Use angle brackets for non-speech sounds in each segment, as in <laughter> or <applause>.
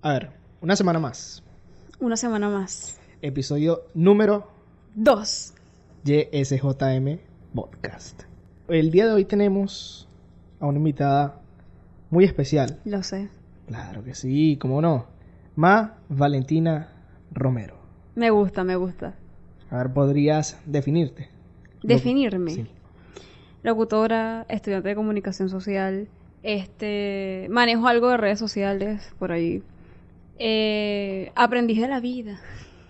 A ver, una semana más. Una semana más. Episodio número Dos. YSJM Podcast. El día de hoy tenemos a una invitada muy especial. Lo sé. Claro que sí, cómo no. Ma Valentina Romero. Me gusta, me gusta. A ver, ¿podrías definirte? Definirme. Sí. Locutora, estudiante de comunicación social. Este. Manejo algo de redes sociales por ahí. Eh, aprendiz de la vida.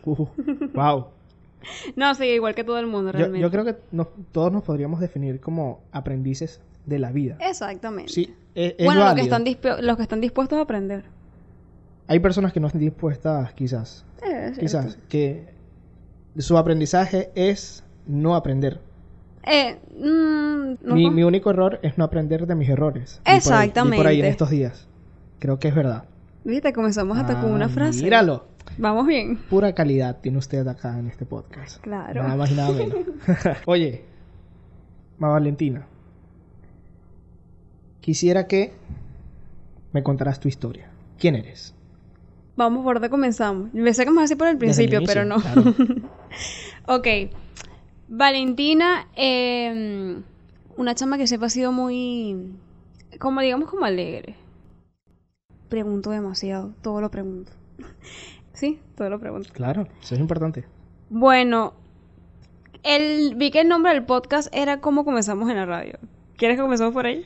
Uh, wow. No, sí, igual que todo el mundo realmente. yo creo que nos- todos nos podríamos definir como aprendices de la vida. Exactamente. Sí, e- es, bueno, los que, están los que están dispuestos a aprender. Hay personas que no están dispuestas, quizás, Eh, quizás, cierto. que su aprendizaje es no aprender. Eh, mm, no mi, mi único error es no aprender de mis errores. Vi por ahí- por ahí en Exactamente. estos días. Creo que es verdad. Viste, comenzamos hasta con Ah, una frase. Míralo. Vamos bien. Pura calidad tiene usted acá en este podcast. Claro. Nada más y nada menos. <laughs> <laughs> Oye, Ma Valentina. Quisiera que me contaras tu historia. ¿Quién eres? Vamos por dónde comenzamos. Me sé que vamos a decir por el principio, inicio, pero no. claro. <laughs> ok. Valentina, eh, una chama que sepa ha sido muy, como digamos, como alegre. Pregunto demasiado, todo lo pregunto. <laughs> sí, todo lo pregunto. Claro, eso es importante. Bueno, el, vi que el nombre del podcast era cómo comenzamos en la radio. ¿Quieres que comencemos por ahí?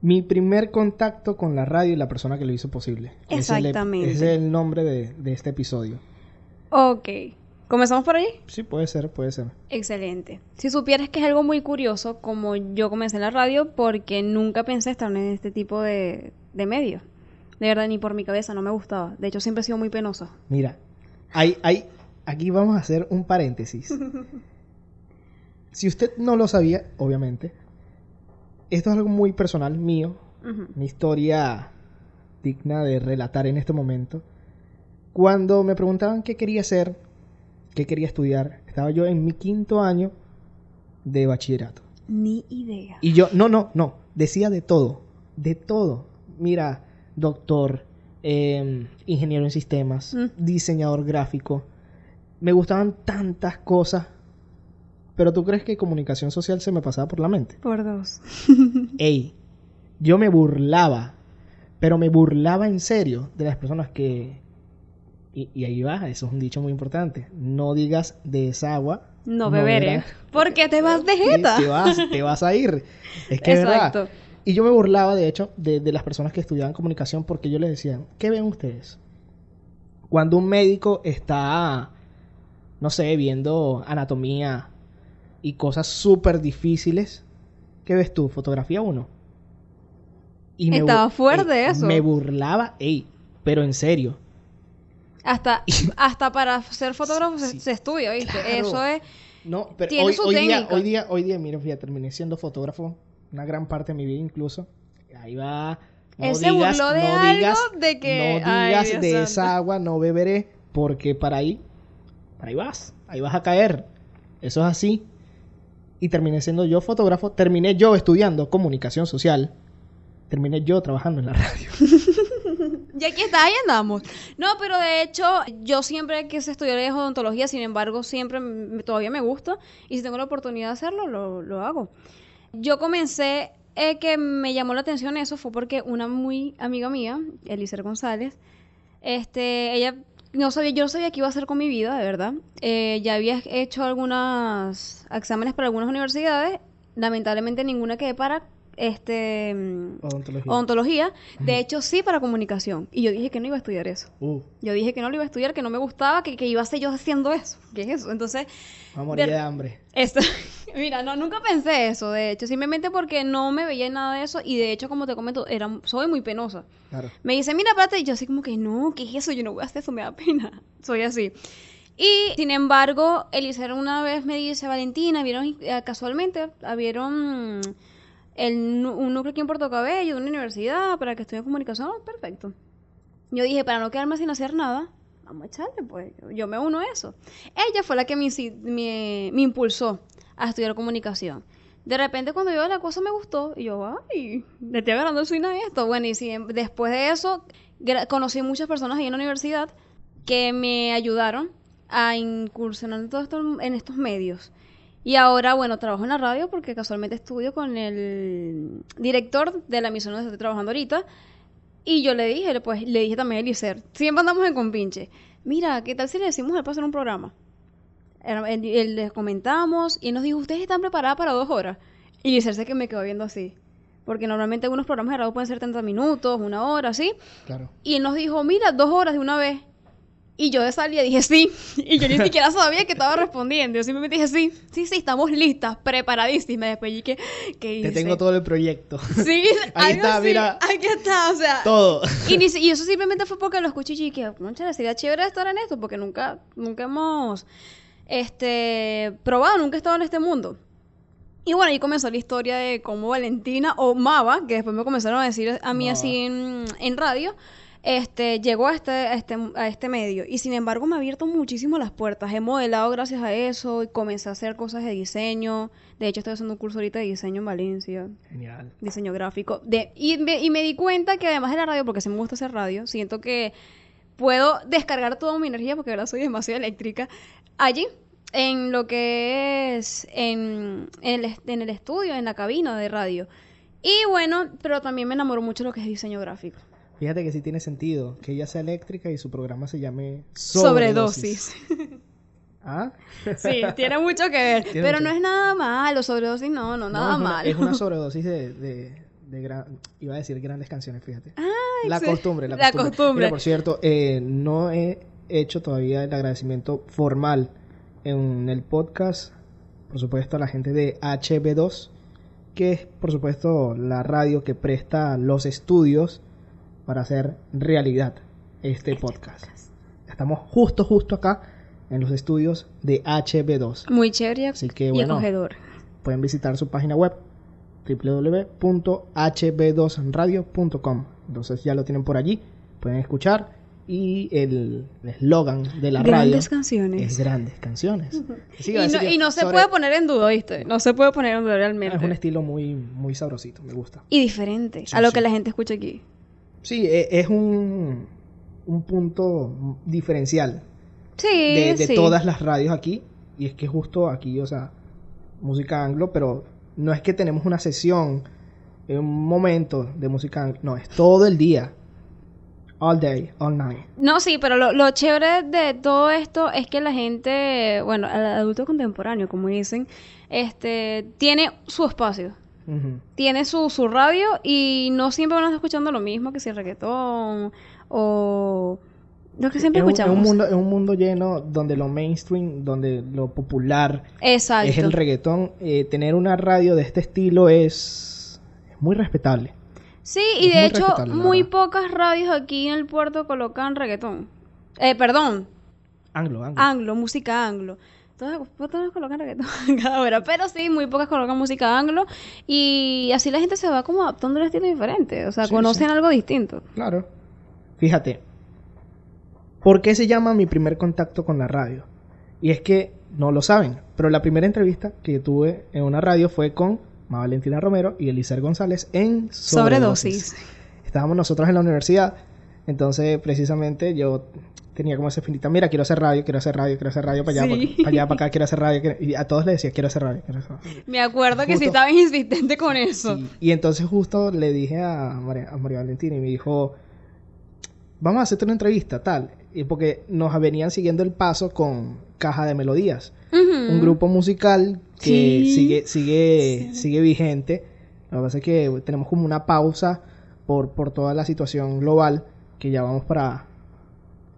Mi primer contacto con la radio y la persona que lo hizo posible. Ese es el- Exactamente. Ese es el nombre de, de este episodio. Ok. ¿Comenzamos por ahí? Sí, puede ser, puede ser. Excelente. Si supieras que es algo muy curioso, como yo comencé en la radio, porque nunca pensé estar en este tipo de, de medio. De verdad, ni por mi cabeza, no me gustaba. De hecho, siempre he sido muy penosa. Mira, hay, hay, aquí vamos a hacer un paréntesis. <laughs> Si usted no lo sabía, obviamente, esto es algo muy personal mío, mi historia digna de relatar en este momento. Cuando me preguntaban qué quería hacer, qué quería estudiar, estaba yo en mi quinto año de bachillerato. Ni idea. Y yo, no, no, no, decía de todo, de todo. Mira, doctor, eh, ingeniero en sistemas, Mm. diseñador gráfico. Me gustaban tantas cosas. Pero tú crees que comunicación social se me pasaba por la mente. Por dos. <laughs> Ey, yo me burlaba, pero me burlaba en serio de las personas que... Y, y ahí va, eso es un dicho muy importante. No digas de esa agua. No beberé. beberás. Porque te vas de jeta. te vas, te vas a ir. Es que es verdad. Y yo me burlaba, de hecho, de, de las personas que estudiaban comunicación porque yo les decía, ¿qué ven ustedes? Cuando un médico está, no sé, viendo anatomía y cosas súper difíciles, ¿qué ves tú? Fotografía 1. Y bu- Estaba fuerte ey, eso. Me burlaba, ey, pero en serio. Hasta, <laughs> hasta para ser fotógrafo se- Sí. se, estudia, ¿viste? Claro. Eso es... No, pero hoy, día, hoy día, hoy día, mira, fíjate, terminé siendo fotógrafo una gran parte de mi vida incluso. Ahí va. No Él se burló de no algo digas, de que- No digas de santo. esa agua no beberé, porque para ahí, para ahí vas, ahí vas a caer. Eso es así. Y terminé siendo yo fotógrafo, terminé yo estudiando comunicación social, terminé yo trabajando en la radio. <laughs> Y aquí está, ahí andamos. No, pero de hecho, yo siempre quise estudiar odontología, sin embargo, siempre todavía me gusta. Y si tengo la oportunidad de hacerlo, lo, lo hago. Yo comencé, eh, que me llamó la atención eso, fue porque una muy amiga mía, Elícer González, este, ella no sabía, yo no sabía qué iba a hacer con mi vida, de verdad. Eh, ya había hecho algunos exámenes para algunas universidades, lamentablemente ninguna quedé para este mm, Odontología. odontología, de hecho sí para comunicación. Y yo dije que no iba a estudiar eso. Uh, Yo dije que no lo iba a estudiar, que no me gustaba, que, que iba a ser yo haciendo eso. ¿Qué es eso? Entonces, vamos a morir De- de hambre. esto, <laughs> mira, no, nunca pensé eso, de hecho, simplemente porque no me veía en nada de eso y de hecho, como te comento, era, soy muy penosa. Claro. Me dice, mira, espérate, y yo así como que no, ¿qué es eso? Yo no voy a hacer eso, me da pena. <laughs> Soy así. Y sin embargo, Eliezer una vez me dice, Valentina, vieron eh, casualmente, vieron el, un núcleo aquí en Puerto Cabello, de una universidad, para que estudie comunicación. Perfecto. Yo dije, para no quedarme sin hacer nada, vamos a echarle, pues. Yo me uno a eso. Ella fue la que me, me, impulsó a estudiar comunicación. De repente cuando yo la cosa me gustó, y yo, ay, le estoy agarrando el swing a esto. Bueno, y después de eso, conocí muchas personas ahí en la universidad que me ayudaron a incursionar en, en estos medios. Y ahora, bueno, trabajo en la radio porque casualmente estudio con el director de la emisora donde estoy trabajando ahorita. Y yo le dije, pues, le dije también a Eliezer, siempre andamos en compinche. Mira, ¿qué tal si le decimos al hacer un programa? Les comentamos y nos dijo, ¿ustedes están preparadas para dos horas? Y Eliezer se que me quedó viendo así. Porque normalmente algunos programas de radio pueden ser 30 minutos, una hora, ¿sí? Claro. Y él nos dijo, mira, dos horas de una vez. Y yo de salida dije sí. <laughs> Y yo ni <laughs> siquiera sabía que estaba respondiendo. Yo simplemente dije sí. Sí, sí, estamos listas, preparadísimas. Después dije, ¿qué hice? Te tengo todo el proyecto. <laughs> Sí, Ahí está, así. mira. Aquí está, o sea. todo. Y, ni si- y eso simplemente fue porque lo escuché y dije, concha, sería chévere estar en esto, porque nunca, nunca hemos este, probado, nunca he estado en este mundo. Y bueno, ahí comenzó la historia de cómo Valentina o Mava, que después me comenzaron a decir a mí Mava. así en, en radio, este, llegó a este, a, este, a este medio. Y sin embargo me ha abierto muchísimo las puertas. He modelado gracias a eso y comencé a hacer cosas de diseño. De hecho, estoy haciendo un curso ahorita de diseño en Valencia Genial. diseño gráfico. De, y, me, y me di cuenta que además de la radio, porque se me gusta hacer radio, siento que puedo descargar toda mi energía, porque ahora soy demasiado eléctrica, allí, en lo que es en, en, el, en el estudio, en la cabina de radio. Y bueno, pero también me enamoró mucho lo que es diseño gráfico. Fíjate que sí tiene sentido que ella sea eléctrica y su programa se llame Sobredosis. ¿Ah? Sí, tiene mucho que ver. Tiene pero mucho. no es nada malo, sobredosis no, no, nada es una, malo. Es una sobredosis de, de, de gran- iba a decir grandes canciones, fíjate. Ah, la costumbre, la La costumbre. costumbre. Mira, por cierto, eh, no he hecho todavía el agradecimiento formal en el podcast, por supuesto, a la gente de HB2, que es, por supuesto, la radio que presta los estudios para hacer realidad este podcast. Estamos justo, justo acá en los estudios de HB2. Muy chévere Así que, y bueno, acogedor. pueden visitar su página web www.hb2radio.com. Entonces ya lo tienen por allí, pueden escuchar y el eslogan de la Grandes radio canciones. es grandes canciones. Sí, Y no, y se sobre- puede poner en duda, ¿viste? No se puede poner en duda Es un realmente. estilo muy muy sabrosito, me gusta. Y diferente Sí, a lo sí. que la gente escucha aquí. Sí, e- es un un punto diferencial Sí, de, de sí. todas las radios aquí. Y es que justo aquí, o sea, música anglo, pero no es que tenemos una sesión, en un momento de música anglo. No, es todo el día. All day, all night. No, sí, pero lo, lo chévere de todo esto es que la gente, bueno, el adulto contemporáneo, como dicen, este, tiene su espacio. Tiene su, su radio y no siempre van a estar escuchando lo mismo que si el reggaetón o lo que siempre es, un, es escuchamos. un mundo, es un mundo lleno donde lo mainstream, donde lo popular Exacto. es el reggaetón. Eh, tener una radio de este estilo es, muy respetable. Sí, y Es de hecho, muy pocas radios aquí en el puerto colocan reggaetón. Eh, perdón, Anglo, anglo. anglo, música anglo. Todas, pues, todas colocan reggaetón <laughs> cada hora, pero sí, muy pocas colocan música anglo. Y así la gente se va como adaptando un estilo diferente. O sea, Sí, conocen sí. algo distinto. Claro. Fíjate. ¿Por qué se llama mi primer contacto con la radio? Y es que no lo saben, pero la primera entrevista que tuve en una radio fue con Ma Valentina Romero y Elícer González en Sobredosis. Sobredosis. Estábamos nosotros en la universidad, entonces precisamente yo tenía como esa finita, mira, quiero hacer radio, quiero hacer radio, quiero hacer radio para allá, Sí. para, allá, para acá, quiero hacer radio, quiero- y a todos les decía, quiero hacer radio, quiero hacer radio. Me acuerdo que sí estabas insistente con eso. Sí, Y entonces justo le dije a María, a María Valentina y me dijo, vamos a hacerte una entrevista, tal. Y porque nos venían siguiendo el paso con Caja de Melodías, un grupo musical que Sí. sigue, sigue, sigue vigente. Lo que pasa es que tenemos como una pausa por, por toda la situación global, que ya vamos para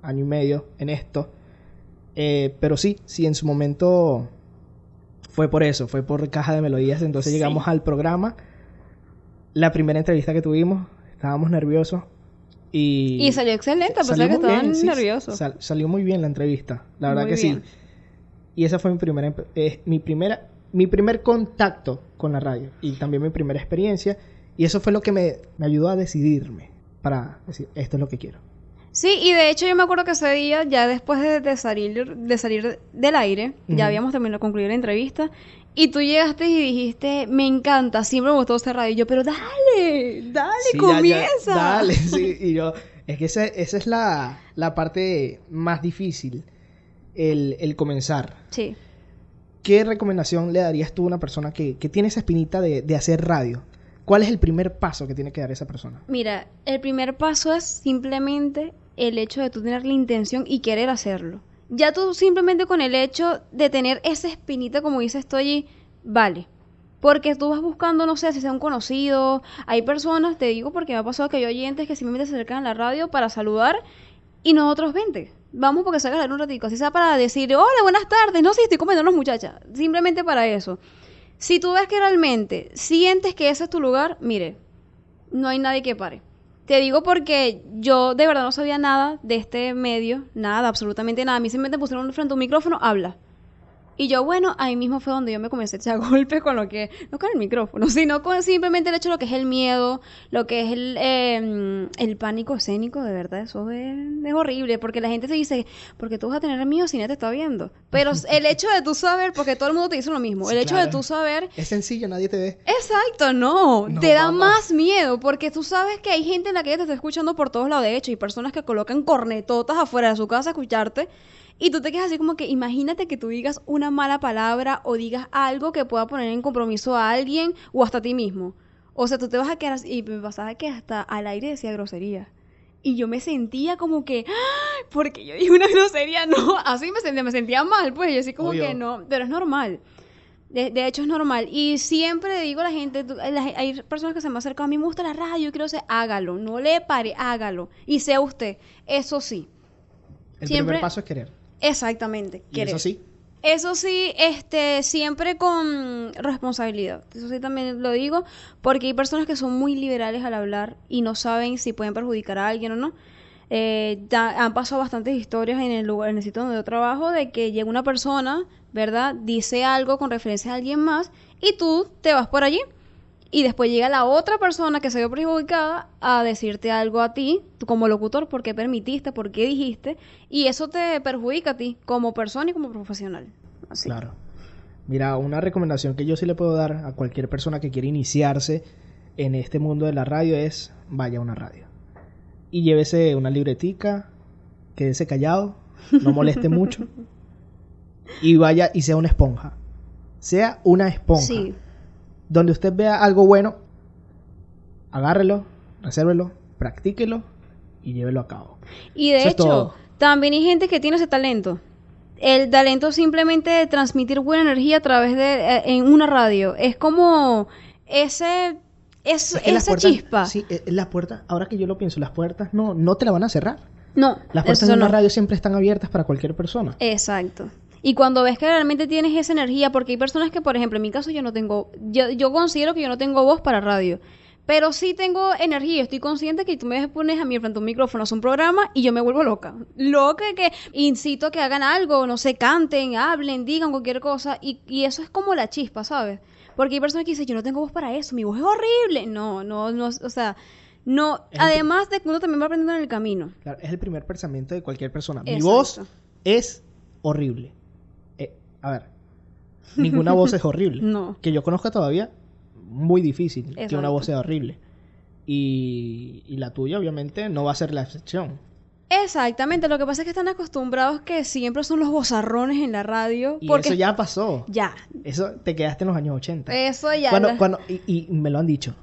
año y medio en esto. Eh, pero sí, sí, en su momento fue por eso, fue por caja de melodías. Entonces Sí. llegamos al programa. La primera entrevista que tuvimos, estábamos nerviosos. Y, Y salió excelente, a pesar que muy bien, estaban sí, nerviosos. sal- salió muy bien la entrevista, la verdad Muy que bien. sí. Y esa fue mi primera, eh, mi primera, mi primer contacto con la radio y también mi primera experiencia. Y eso fue lo que me, me ayudó a decidirme para decir, esto es lo que quiero. Sí, y de hecho yo me acuerdo que ese día, ya después de, de salir, de salir del aire, ya habíamos terminado de concluir la entrevista, Y tú llegaste y dijiste, me encanta, siempre me gustó hacer radio. Y yo, pero dale, dale, Sí, ya, ya, comienza. dale, sí. <laughs> Y yo, es que esa, esa es la, la parte más difícil, el, el comenzar. Sí. ¿Qué recomendación le darías tú a una persona que, que tiene esa espinita de, de hacer radio? ¿Cuál es el primer paso que tiene que dar esa persona? Mira, el primer paso es simplemente el hecho de tú tener la intención y querer hacerlo. Ya tú simplemente con el hecho de tener esa espinita, como dices tú allí, vale. Porque tú vas buscando, no sé, si sea un conocido. Hay personas, te digo porque me ha pasado que hay oyentes que simplemente se acercan a la radio para saludar y nosotros vente. Vamos porque salgas a hablar un ratico. Así sea para decir, hola, buenas tardes. No sé, estoy comiendo unos muchachas. Simplemente para eso. Si tú ves que realmente sientes que ese es tu lugar, mire, no hay nadie que pare. Te digo porque yo de verdad no sabía nada de este medio, nada, absolutamente nada. A mí simplemente pusieron frente a un micrófono, habla. Y yo, bueno, ahí mismo fue donde yo me comencé a echar <laughs> golpes con lo que, no con el micrófono, sino con simplemente el hecho de lo que es el miedo, lo que es el, eh, el pánico escénico, de verdad, eso es, es horrible, porque la gente se dice, porque tú vas a tener miedo si nadie te está viendo. Pero <laughs> el hecho de tú saber, porque todo el mundo te dice lo mismo, Sí, el hecho claro. de tú saber Es sencillo, nadie te ve. Exacto, no. No, te da más miedo porque tú sabes que hay gente en la que te está escuchando por todos lados. De hecho, hay personas que colocan cornetotas afuera de su casa a escucharte. Y tú te quedas así como que imagínate que tú digas una mala palabra o digas algo que pueda poner en compromiso a alguien o hasta a ti mismo. O sea, tú te vas a quedar así- y me pasaba que hasta al aire decía grosería. Y yo me sentía como que, ¡Ah! porque yo dije una grosería, <laughs> no, así me sentía, me sentía mal, pues, yo así como Obvio. que no, pero es normal. De, de hecho es normal. Y siempre digo a la gente, tú- la ge- hay personas que se me acercan, a mí me gusta la radio, yo quiero ser, hágalo, no le pare, hágalo. Y sea usted, eso sí, El Siempre- primer paso es querer. Exactamente. Y eso sí, Eso sí, este, siempre con responsabilidad. Eso sí también lo digo, porque hay personas que son muy liberales al hablar y no saben si pueden perjudicar a alguien o no. Eh, ya han pasado bastantes historias en el lugar, en el sitio donde yo trabajo, de que llega una persona, ¿verdad? Dice algo con referencia a alguien más y tú te vas por allí y después llega la otra persona que se vio perjudicada a decirte algo a ti, tú como locutor, por qué permitiste, por qué dijiste, y eso te perjudica a ti como persona y como profesional. Así. claro. Mira, una recomendación que yo sí le puedo dar a cualquier persona que quiere iniciarse en este mundo de la radio es vaya a una radio. Y llévese una libretica, quédese callado, no moleste mucho. <laughs> Y vaya y sea una esponja. Sea una esponja. Sí, Donde usted vea algo bueno, agárrelo, resérvelo, practíquelo y llévelo a cabo. y de Eso hecho, también hay gente que tiene ese talento. El talento simplemente de transmitir buena energía a través de eh, en una radio. Es como ese es, Es que las esa puertas- chispa. Sí, las puertas, ahora que yo lo pienso, las puertas no, no te la van a cerrar. No, Las puertas de una no. radio siempre están abiertas para cualquier persona. Exacto. Y cuando ves que realmente tienes esa energía, porque hay personas que, por ejemplo, en mi caso yo no tengo, yo, yo considero que yo no tengo voz para radio, pero sí tengo energía, estoy consciente que tú me pones a mí frente a un micrófono, haces un programa y yo me vuelvo loca. Loca que incito a que hagan algo, no sé, canten, hablen, digan cualquier cosa, y, y eso es como la chispa, ¿sabes? Porque hay personas que dicen, yo no tengo voz para eso, mi voz es horrible. No, no, no, o sea, no, Es además de que uno también va aprendiendo en el camino. Claro, es el primer pensamiento de cualquier persona. Mi Exacto. voz es horrible. A ver, ninguna voz es <laughs> horrible. No. Que yo conozca todavía, muy difícil que una voz sea horrible. Y, y la tuya, obviamente, no va a ser la excepción. Exactamente, lo que pasa es que están acostumbrados que siempre son los bozarrones en la radio. Y porque eso ya pasó. ya, Eso te quedaste en los años 80. eso ya. Cuando, la- cuando, y, y me lo han dicho,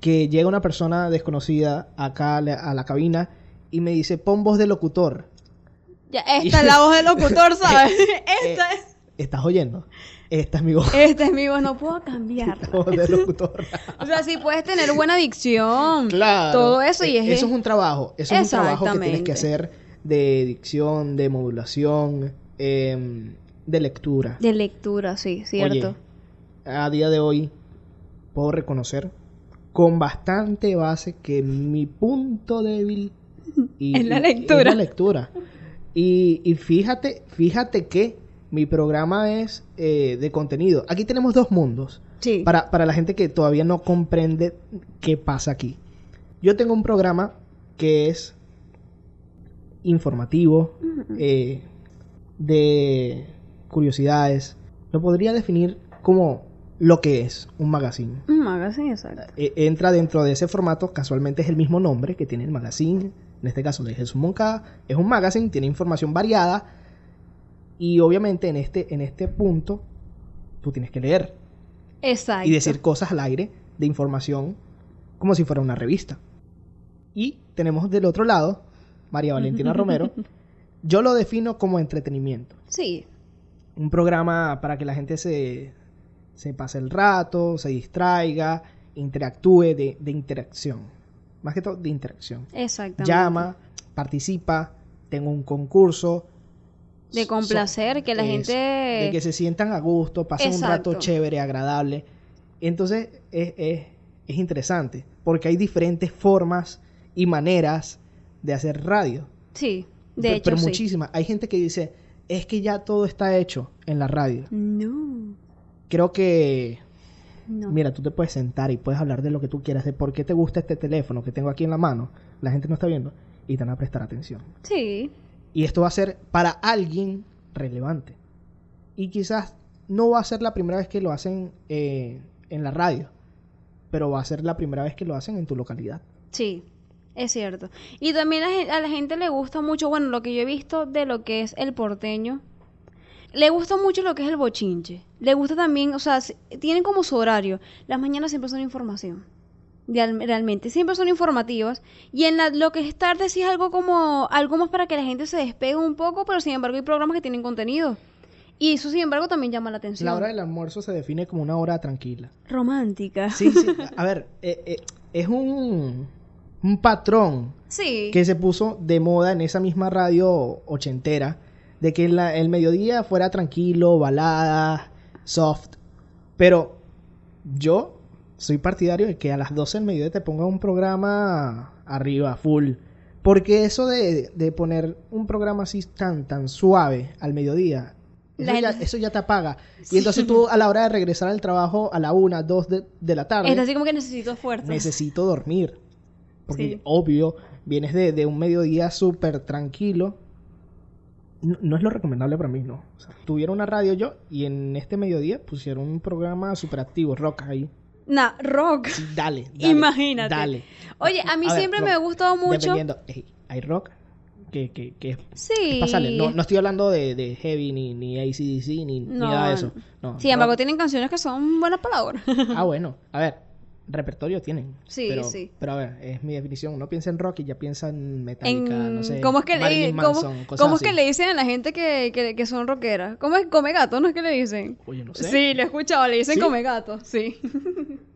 que llega una persona desconocida acá a la, a la cabina y me dice, pon voz de locutor. ya, esta es la <laughs> voz del locutor, ¿sabes? <laughs> esta, Eh, es, ¿Estás oyendo? Esta es mi voz, esta es mi voz, no puedo cambiarla. <laughs> voz de locutor. O sea, sí puedes tener buena dicción. claro. Todo eso y Eh, es... Eso es un trabajo. Eso es un trabajo que tienes que hacer de dicción, de modulación, em, de lectura. De lectura, sí, cierto. Oye, a día de hoy puedo reconocer con bastante base que mi punto débil <laughs> y- Es la y- lectura. es la lectura. Y, y fíjate, fíjate que mi programa es eh, de contenido. Aquí tenemos dos mundos. Sí. Para, para la gente que todavía no comprende qué pasa aquí. Yo tengo un programa que es informativo, eh, de curiosidades. Lo podría definir como lo que es un magazine. Un magazine, exacto. E- entra dentro de ese formato, casualmente es el mismo nombre que tiene el magazine, en este caso de Jesús Moncada, es un magazine, tiene información variada y obviamente en este, en este punto tú tienes que leer Exacto. y decir cosas al aire de información como si fuera una revista. Y tenemos del otro lado, María Valentina Romero, <laughs> yo lo defino como entretenimiento Sí, un programa para que la gente se, se pase el rato, se distraiga, interactúe de, de interacción. Más que todo de interacción. exactamente. Llama, participa, tengo un concurso. De complacer, que la gente... De que se sientan a gusto, pasen un rato chévere, agradable. Entonces es, es- es interesante, porque hay diferentes formas y maneras de hacer radio. Sí, de hecho pero sí. muchísimas. Hay gente que dice, es que ya todo está hecho en la radio. No, Creo que, no. mira, tú te puedes sentar y puedes hablar de lo que tú quieras, de por qué te gusta este teléfono que tengo aquí en la mano. La gente no está viendo y te van a prestar atención. Sí, Y esto va a ser para alguien relevante. Y quizás no va a ser la primera vez que lo hacen eh, en la radio, pero va a ser la primera vez que lo hacen en tu localidad. sí, es cierto. Y también a, la gente le gusta mucho, bueno, lo que yo he visto de lo que es el porteño, le gusta mucho lo que es el bochinche. Le gusta también, o sea, tienen como su horario. Las mañanas siempre son información. Real- realmente, siempre son informativas. Y en la- lo que es tarde sí es algo como, algo más para que la gente se despegue un poco, pero sin embargo hay programas que tienen contenido. Y eso sin embargo también llama la atención. La hora del almuerzo se define como una hora tranquila. Romántica. Sí, sí. <laughs> A ver, eh, eh, es un, un patrón Sí. que se puso de moda en esa misma radio ochentera, de que la- el mediodía fuera tranquilo, balada, soft. Pero yo soy partidario de que a las 12 del mediodía te ponga un programa arriba, full. Porque eso de, de poner un programa así tan, tan suave al mediodía, eso, La- ya, eso ya te apaga. Y entonces tú a la hora de regresar al trabajo a la 1, 2 de, de la tarde, Es así como que necesito fuerza. necesito dormir. Porque Sí. obvio, vienes de, de un mediodía súper tranquilo. No, no es lo recomendable para mí, no. O sea, tuviera una radio yo y en este mediodía pusieron un programa súper activo, rock ahí. Nah, rock. Sí, dale, <laughs> dale. Imagínate. Dale. Oye, a mí ver, siempre rock. me ha gustado mucho. Hay rock que, que, que es Sí. pasable. No, no estoy hablando de, de heavy ni, ni ACDC ni, ni nada de eso. No, Sin embargo, tienen canciones que son buenas palabras. Ah, bueno. A ver, repertorio tienen. Sí, pero, sí. Pero a ver, es mi definición. No piensa en rock y ya piensa en Metallica, En- no sé. ¿Cómo es que le, cómo, Manson, cosas cómo es que le dicen a la gente que, que, que son rockeras? ¿Cómo es come gato? ¿No es que le dicen? Oye, no sé. Sí, lo he escuchado, le dicen ¿Sí? come gato, sí. <laughs>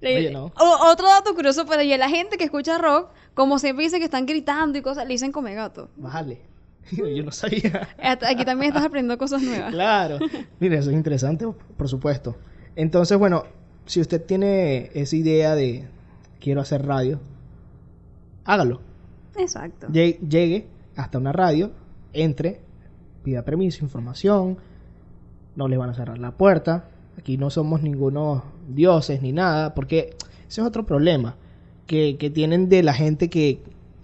Le- Oye, no. O- otro dato curioso, pero y la gente que escucha rock, como siempre dicen que están gritando y cosas, le dicen come gato. Bájale. <laughs> Yo no sabía. Aquí también estás aprendiendo cosas nuevas. <laughs> claro. Mira, eso es interesante, por supuesto. Entonces, bueno, si usted tiene esa idea de quiero hacer radio, hágalo. Exacto. Lle- Llegue hasta una radio, entre, pida permiso, información, no le van a cerrar la puerta. Aquí no somos ningunos dioses ni nada, porque ese es otro problema que, que tienen de la gente que,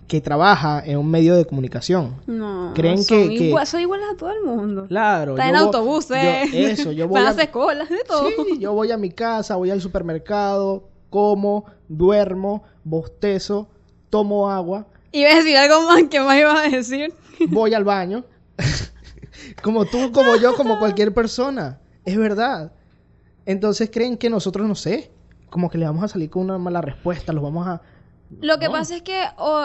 que trabaja en un medio de comunicación. No, ¿Creen son que- que- igual- son iguales a todo el mundo. Claro. Están en autobuses, yo- eso, yo <laughs> voy van a hacer colas, de todo. Sí, yo voy a mi casa, voy al supermercado, como, duermo, bostezo, tomo agua, Iba a decir algo más, ¿qué más ibas a decir? voy al baño. <laughs> como tú, como yo, como cualquier persona. Es verdad. Entonces creen que nosotros, no sé, como que le vamos a salir con una mala respuesta, los vamos a... Lo que No. pasa es que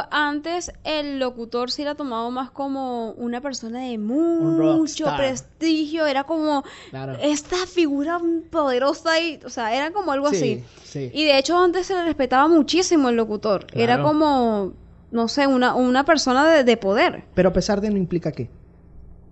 antes el locutor sí era tomado más como una persona de mucho prestigio, era como Claro. esta figura poderosa y, o sea, era como algo Sí, así. sí. Y de hecho antes se le respetaba muchísimo el locutor, era como, no sé, una, una persona de, de poder. Pero a pesar de no implica qué.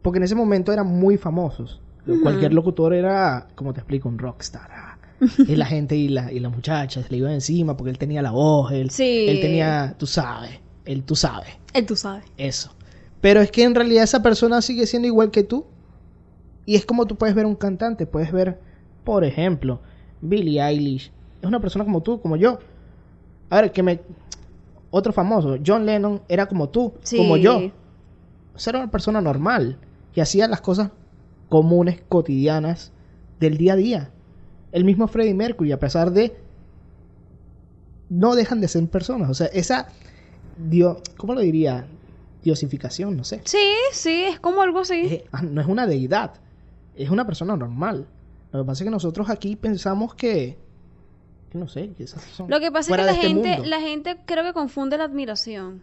Porque en ese momento eran muy famosos. Cualquier locutor era, como te explico, un rockstar. Y la gente y, la, y las muchachas le iban encima porque él tenía la voz, él, Sí. él tenía, tú sabes, él tú sabes, Él tú sabes. eso. Pero es que en realidad esa persona sigue siendo igual que tú. Y es como tú puedes ver un cantante, puedes ver, por ejemplo, Billie Eilish. Es una persona como tú, como yo. A ver, que me... Otro famoso, John Lennon, era como tú, Sí. como yo. O sea, era una persona normal, que hacía las cosas comunes, cotidianas del día a día. El mismo Freddie Mercury, a pesar de... No dejan de ser personas. O sea, esa... Dio, ¿Cómo lo diría? Diosificación, no sé. Sí, sí, es como algo así. Es- ah, no es una deidad. Es una persona normal. Lo que pasa es que nosotros aquí pensamos que... que no sé, que esas son Lo que pasa es que la este gente, mundo. la gente creo que confunde la admiración.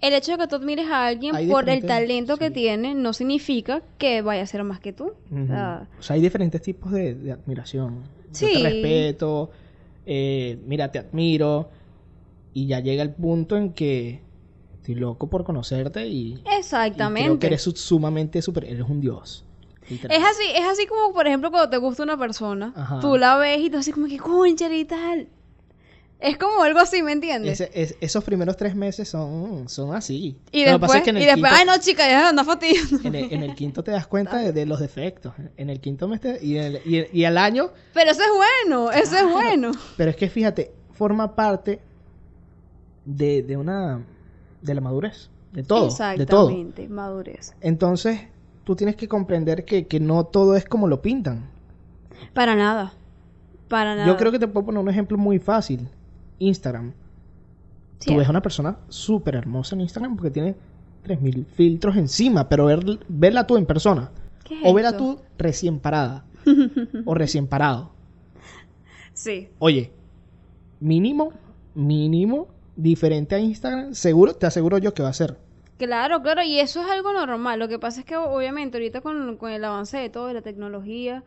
El hecho de que tú admires a alguien Hay por el talento que sí. tiene no significa que vaya a ser más que tú. O Ujú. sea, O sea, hay diferentes tipos de, de admiración. Yo Sí. te respeto, eh, mira, te admiro. Y ya llega el punto en que estoy loco por conocerte y, y creo exactamente. que eres su- sumamente super, eres un dios. literal. Es así, es así como, por ejemplo, cuando te gusta una persona, Ajá. tú la ves y tú así como que, concha y tal. Es como algo así, ¿me entiendes? Ese- es- esos primeros tres meses son, son así. y Lo que pasa después, es que en y después, quinto- ay no, chica, ya anda fastidiando. En el, en el quinto te das cuenta de, de los defectos. En el quinto mes te- y, el- y, el- y al año Pero eso es bueno, eso es bueno. Pero es que fíjate, forma parte de, de una. de la madurez. De todo. De todo. Exactamente, madurez. Entonces, tú tienes que comprender que, que no todo es como lo pintan. Para nada. Para nada. Yo creo que te puedo poner un ejemplo muy fácil. Instagram. Sí, Tú ves a una persona súper hermosa en Instagram porque tiene 3000 filtros encima, pero ver- verla tú en persona. ¿Qué es O verla esto? tú recién parada. <laughs> o recién parado. Sí. Oye, mínimo, mínimo, diferente a Instagram, seguro, te aseguro yo que va a ser. Claro, claro, y eso es algo normal. Lo que pasa es que obviamente ahorita con, con el avance de todo, de la tecnología,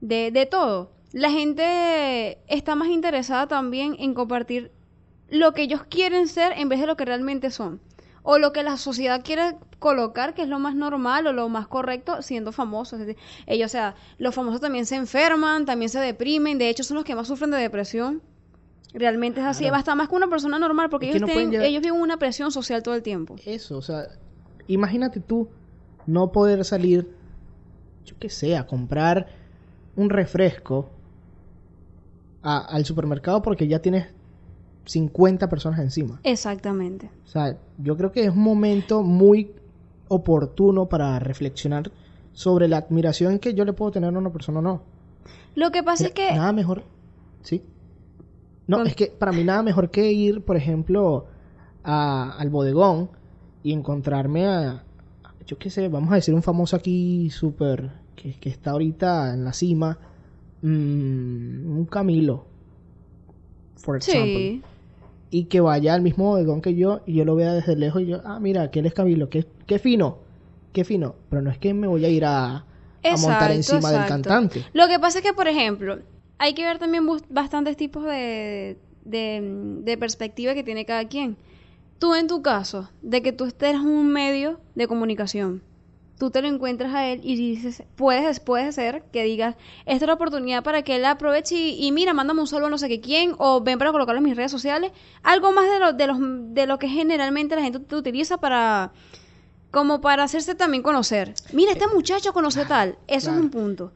de, de todo, la gente está más interesada también en compartir lo que ellos quieren ser en vez de lo que realmente son. O lo que la sociedad quiere colocar, que es lo más normal o lo más correcto, siendo famosos. Ellos, o sea, los famosos también se enferman, también se deprimen, de hecho son los que más sufren de depresión. Realmente es así, Claro. basta más que una persona normal, porque ellos, no tienen- ellos viven una presión social todo el tiempo. Eso, o sea, imagínate tú no poder salir, yo qué sé, a comprar un refresco a- al supermercado porque ya tienes 50 personas encima. Exactamente. O sea, yo creo que es un momento muy oportuno para reflexionar sobre la admiración que yo le puedo tener a una persona o no. Lo que pasa Mira, es que... Nada mejor. Sí. No, Con- es que para mí nada mejor que ir, por ejemplo, a- al bodegón y encontrarme a. Yo qué sé, vamos a decir un famoso aquí súper. Que, que está ahorita en la cima. Mm, un Camilo. Example. Sí. Y que vaya al mismo bodegón que yo y yo lo vea desde lejos y yo, ah, mira, aquel es Camilo, qué, qué fino, qué fino. Pero no es que me voy a ir a, a montar Exacto, encima del cantante. Lo que pasa es que, por ejemplo, hay que ver también bastantes tipos de, de, de perspectiva que tiene cada quien. Tú en tu caso, de que tú estés en un medio de comunicación, tú te lo encuentras a él y dices, puedes, puede ser que digas, esta es la oportunidad para que él aproveche y, y mira, mándame un saludo a no sé qué quién, o ven para colocarlo en mis redes sociales, algo más de lo, de los, de lo que generalmente la gente te utiliza para, como para hacerse también conocer. Mira, este muchacho conoce tal, eso claro. es un punto.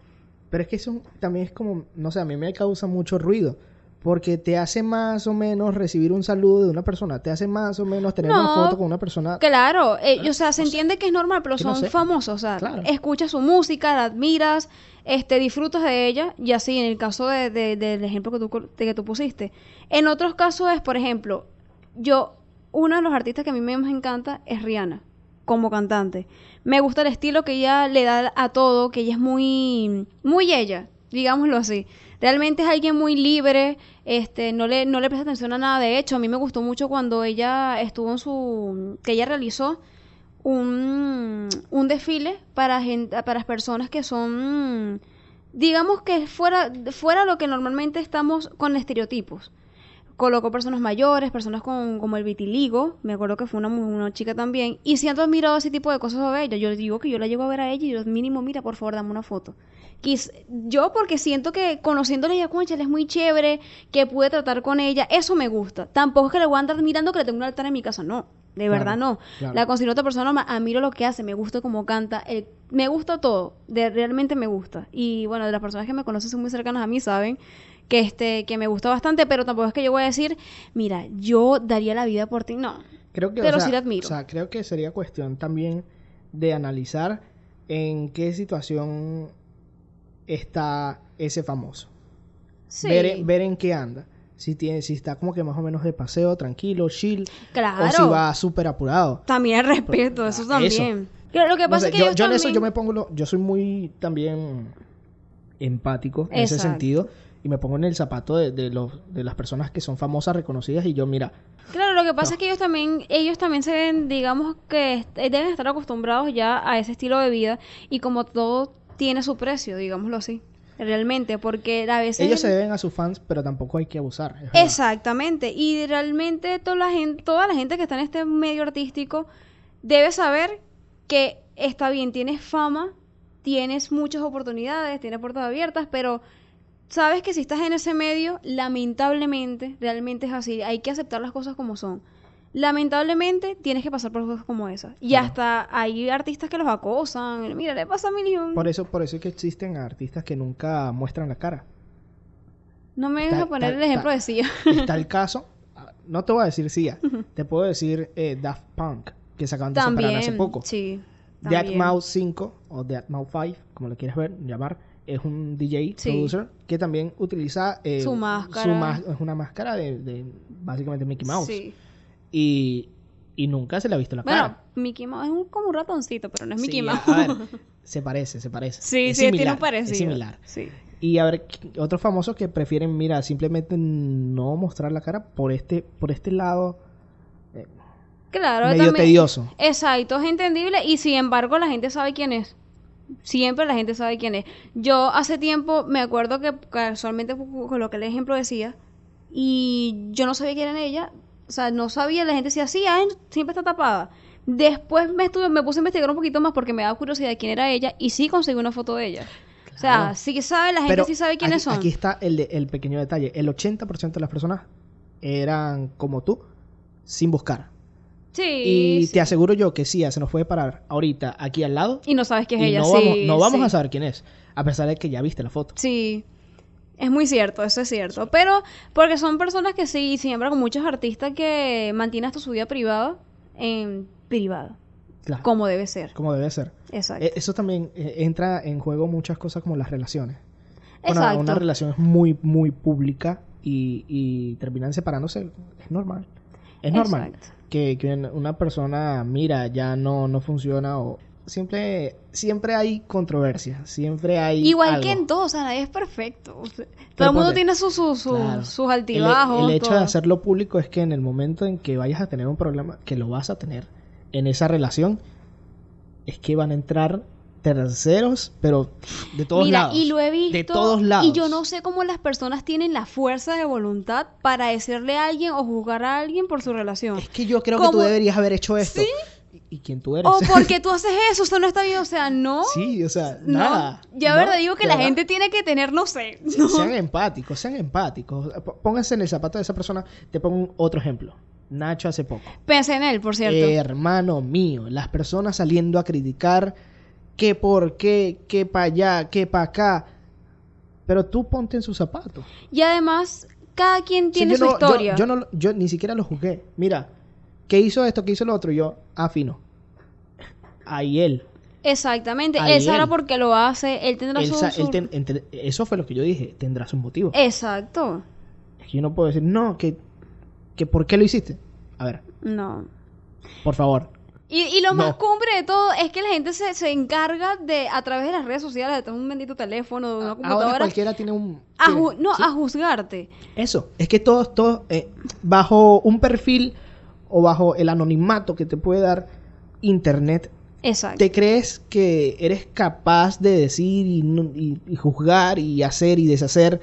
Pero es que eso también es como, no sé, a mí me causa mucho ruido. Porque te hace más o menos recibir un saludo de una persona, te hace más o menos tener una foto con una persona. Claro, eh, o sea, se entiende que es normal, pero no son sé. famosos, o sea, Claro. escuchas su música, la admiras, este, disfrutas de ella, y así, en el caso de, de- del ejemplo que tú, de que tú pusiste. En otros casos es, por ejemplo, yo, uno de los artistas que a mí me encanta es Rihanna, como cantante. Me gusta el estilo que ella le da a todo, que ella es muy, muy ella, digámoslo así. Realmente es alguien muy libre, este, no le, no le presta atención a nada. De hecho, a mí me gustó mucho cuando ella estuvo en su, que ella realizó un, un desfile para gente, para personas que son, digamos que fuera, fuera lo que normalmente estamos con estereotipos. Colocó personas mayores, personas con como el vitiligo, me acuerdo que fue una, una chica también, y siento admirado ese tipo de cosas sobre ella. Yo digo que yo la llego a ver a ella y yo mínimo, mira, por favor, dame una foto. Quis- yo porque siento que conociéndole ya, concha, él es muy chévere, que pude tratar con ella, eso me gusta. Tampoco es que le voy a andar mirando que le tengo un altar en mi casa, no. De Claro, verdad no. claro. La considero otra persona, ma- admiro lo que hace, me gusta cómo canta, el- me gusta todo, de, realmente me gusta. Y bueno, de las personas que me conocen son muy cercanas a mí, saben que este que me gusta bastante, pero tampoco es que yo voy a decir, mira, yo daría la vida por ti, no. Creo que, o Pero sea, sí la admiro. O sea, creo que sería cuestión también de analizar en qué situación está ese famoso. Sí. Ver, ver en qué anda. Si, tiene, si está como que más o menos de paseo, tranquilo, chill. Claro. O si va súper apurado. También el respeto, eso Eso. también. Claro, Lo que No pasa sé, es que yo, en eso yo me pongo lo- yo soy muy también empático en ese sentido y me pongo en el zapato de, de los de las personas que son famosas reconocidas y yo mira Claro, lo que pasa No. es que ellos también, ellos también se ven, digamos que est- deben estar acostumbrados ya a ese estilo de vida y como todo tiene su precio, digámoslo así, realmente, porque a veces... ellos se deben a sus fans pero tampoco hay que abusar. Exactamente, y realmente toda la gente, toda la gente que está en este medio artístico debe saber que está bien, tienes fama, tienes muchas oportunidades, tienes puertas abiertas, pero sabes que si estás en ese medio, lamentablemente, realmente es así, hay que aceptar las cosas como son. Lamentablemente tienes que pasar por cosas como esas. Y Claro. hasta hay artistas que los acosan. Mira, le pasa a mi hijo. por eso por eso es que existen artistas que nunca muestran la cara No me dejas poner está- el ejemplo está- de Sia. está el caso ah, no te voy a decir Sia <laughs> te puedo decir eh, Daft Punk que se acaban de separar También. hace poco Sí. Dead también. Mouse 5 o Dead Mouse 5, como le quieras ver, llamar, es un DJ Sí. producer que también utiliza eh, Su máscara. su es una máscara de, de básicamente Mickey Mouse. Sí. Y, y nunca se le ha visto la Bueno, cara. Mickey Mouse es un- como un ratoncito, pero no es Mickey Mouse. a- a ver, <laughs> se parece, se parece. sí, Es sí, tiene un parecido. Es similar. Sí. Y a ver, otros famosos que prefieren, mira, simplemente no mostrar la cara por este, por este lado Claro, medio también- tedioso. Exacto, es entendible y sin embargo la gente sabe quién es. Siempre la gente sabe quién es. Yo hace tiempo me acuerdo que casualmente con lo que el ejemplo decía y yo no sabía quién era ella. O sea, no sabía, la gente decía, sí, ah, siempre está tapada. Después me estuve, me puse a investigar un poquito más porque me daba curiosidad de quién era ella y sí conseguí una foto de ella. O sea, sí que sabe, la gente Pero sí sabe quiénes aquí, son. Aquí está el, el pequeño detalle. El 80% de las personas eran como tú, sin buscar. Sí, y sí. te aseguro yo que sí, se nos puede parar ahorita aquí al lado. Y no sabes quién es y ella, no sí. vamos, no vamos sí. a saber quién es. A pesar de que ya viste la foto. Sí, es muy cierto, eso es cierto. Pero porque son personas que sí, siempre con muchos artistas que mantienen hasta su vida privada en privada, Claro. como debe ser. Como debe ser. Exacto. Eh, Eso también eh, entra en juego muchas cosas como las relaciones. Exacto. una relación es muy, muy pública y, y terminan separándose, es normal. Es normal Exacto. Que, que una- persona, mira, ya no, no funciona o siempre, siempre hay controversia, siempre hay Igual que en todo, o sea, nadie es perfecto. O sea, todo el mundo tiene sus sus sus- Claro. sus El- altibajos. El, hecho todo. de hacerlo público es que en el momento en que vayas a tener un problema, que lo vas a tener en esa relación, es que van a entrar terceros, pero de todos Mira, lados. y lo he visto. De todos lados. Y yo no sé cómo las personas tienen la fuerza de voluntad para decirle a alguien o juzgar a alguien por su relación. Es que yo creo que tú deberías haber hecho esto. ¿Sí? ¿Y, quién tú eres? O porque <laughs> tú haces eso, eso no está bien, o sea, no. sí, o sea, nada. No, verdad digo que la verdad. gente tiene que tener, no sé. no. Sean empáticos, sean empáticos. Pónganse en el zapato de esa persona. Te pongo otro ejemplo. Nacho hace poco. Pensé en él, por cierto. Hermano mío, las personas saliendo a criticar que por qué, que para allá, que para acá. Pero tú ponte en sus zapatos. y además, cada quien tiene yo su no- yo- historia. Yo, no, yo ni siquiera lo juzgué. Mira, ¿qué hizo esto? ¿Qué hizo lo otro? Yo, afino. Ahí él. Exactamente. Ahí Él sabrá él. por qué lo hace. Él tendrá Él su. sa- su- él ten- entre- eso fue lo que yo dije. Tendrá sus motivos. Exacto. Es que yo no puedo decir, no, que, que ¿por qué lo hiciste? A ver, No. por favor. Y, y lo más cumbre de todo es que la gente se, se encarga de, a través de las redes sociales, de tener un bendito teléfono, de una Ahora computadora, cualquiera tiene un... a tiene- ju- no, sí. a juzgarte. Eso, es que todos, todos, eh, bajo un perfil o bajo el anonimato que te puede dar Internet, Exacto. te crees que eres capaz de decir y, no- y- y juzgar y hacer y deshacer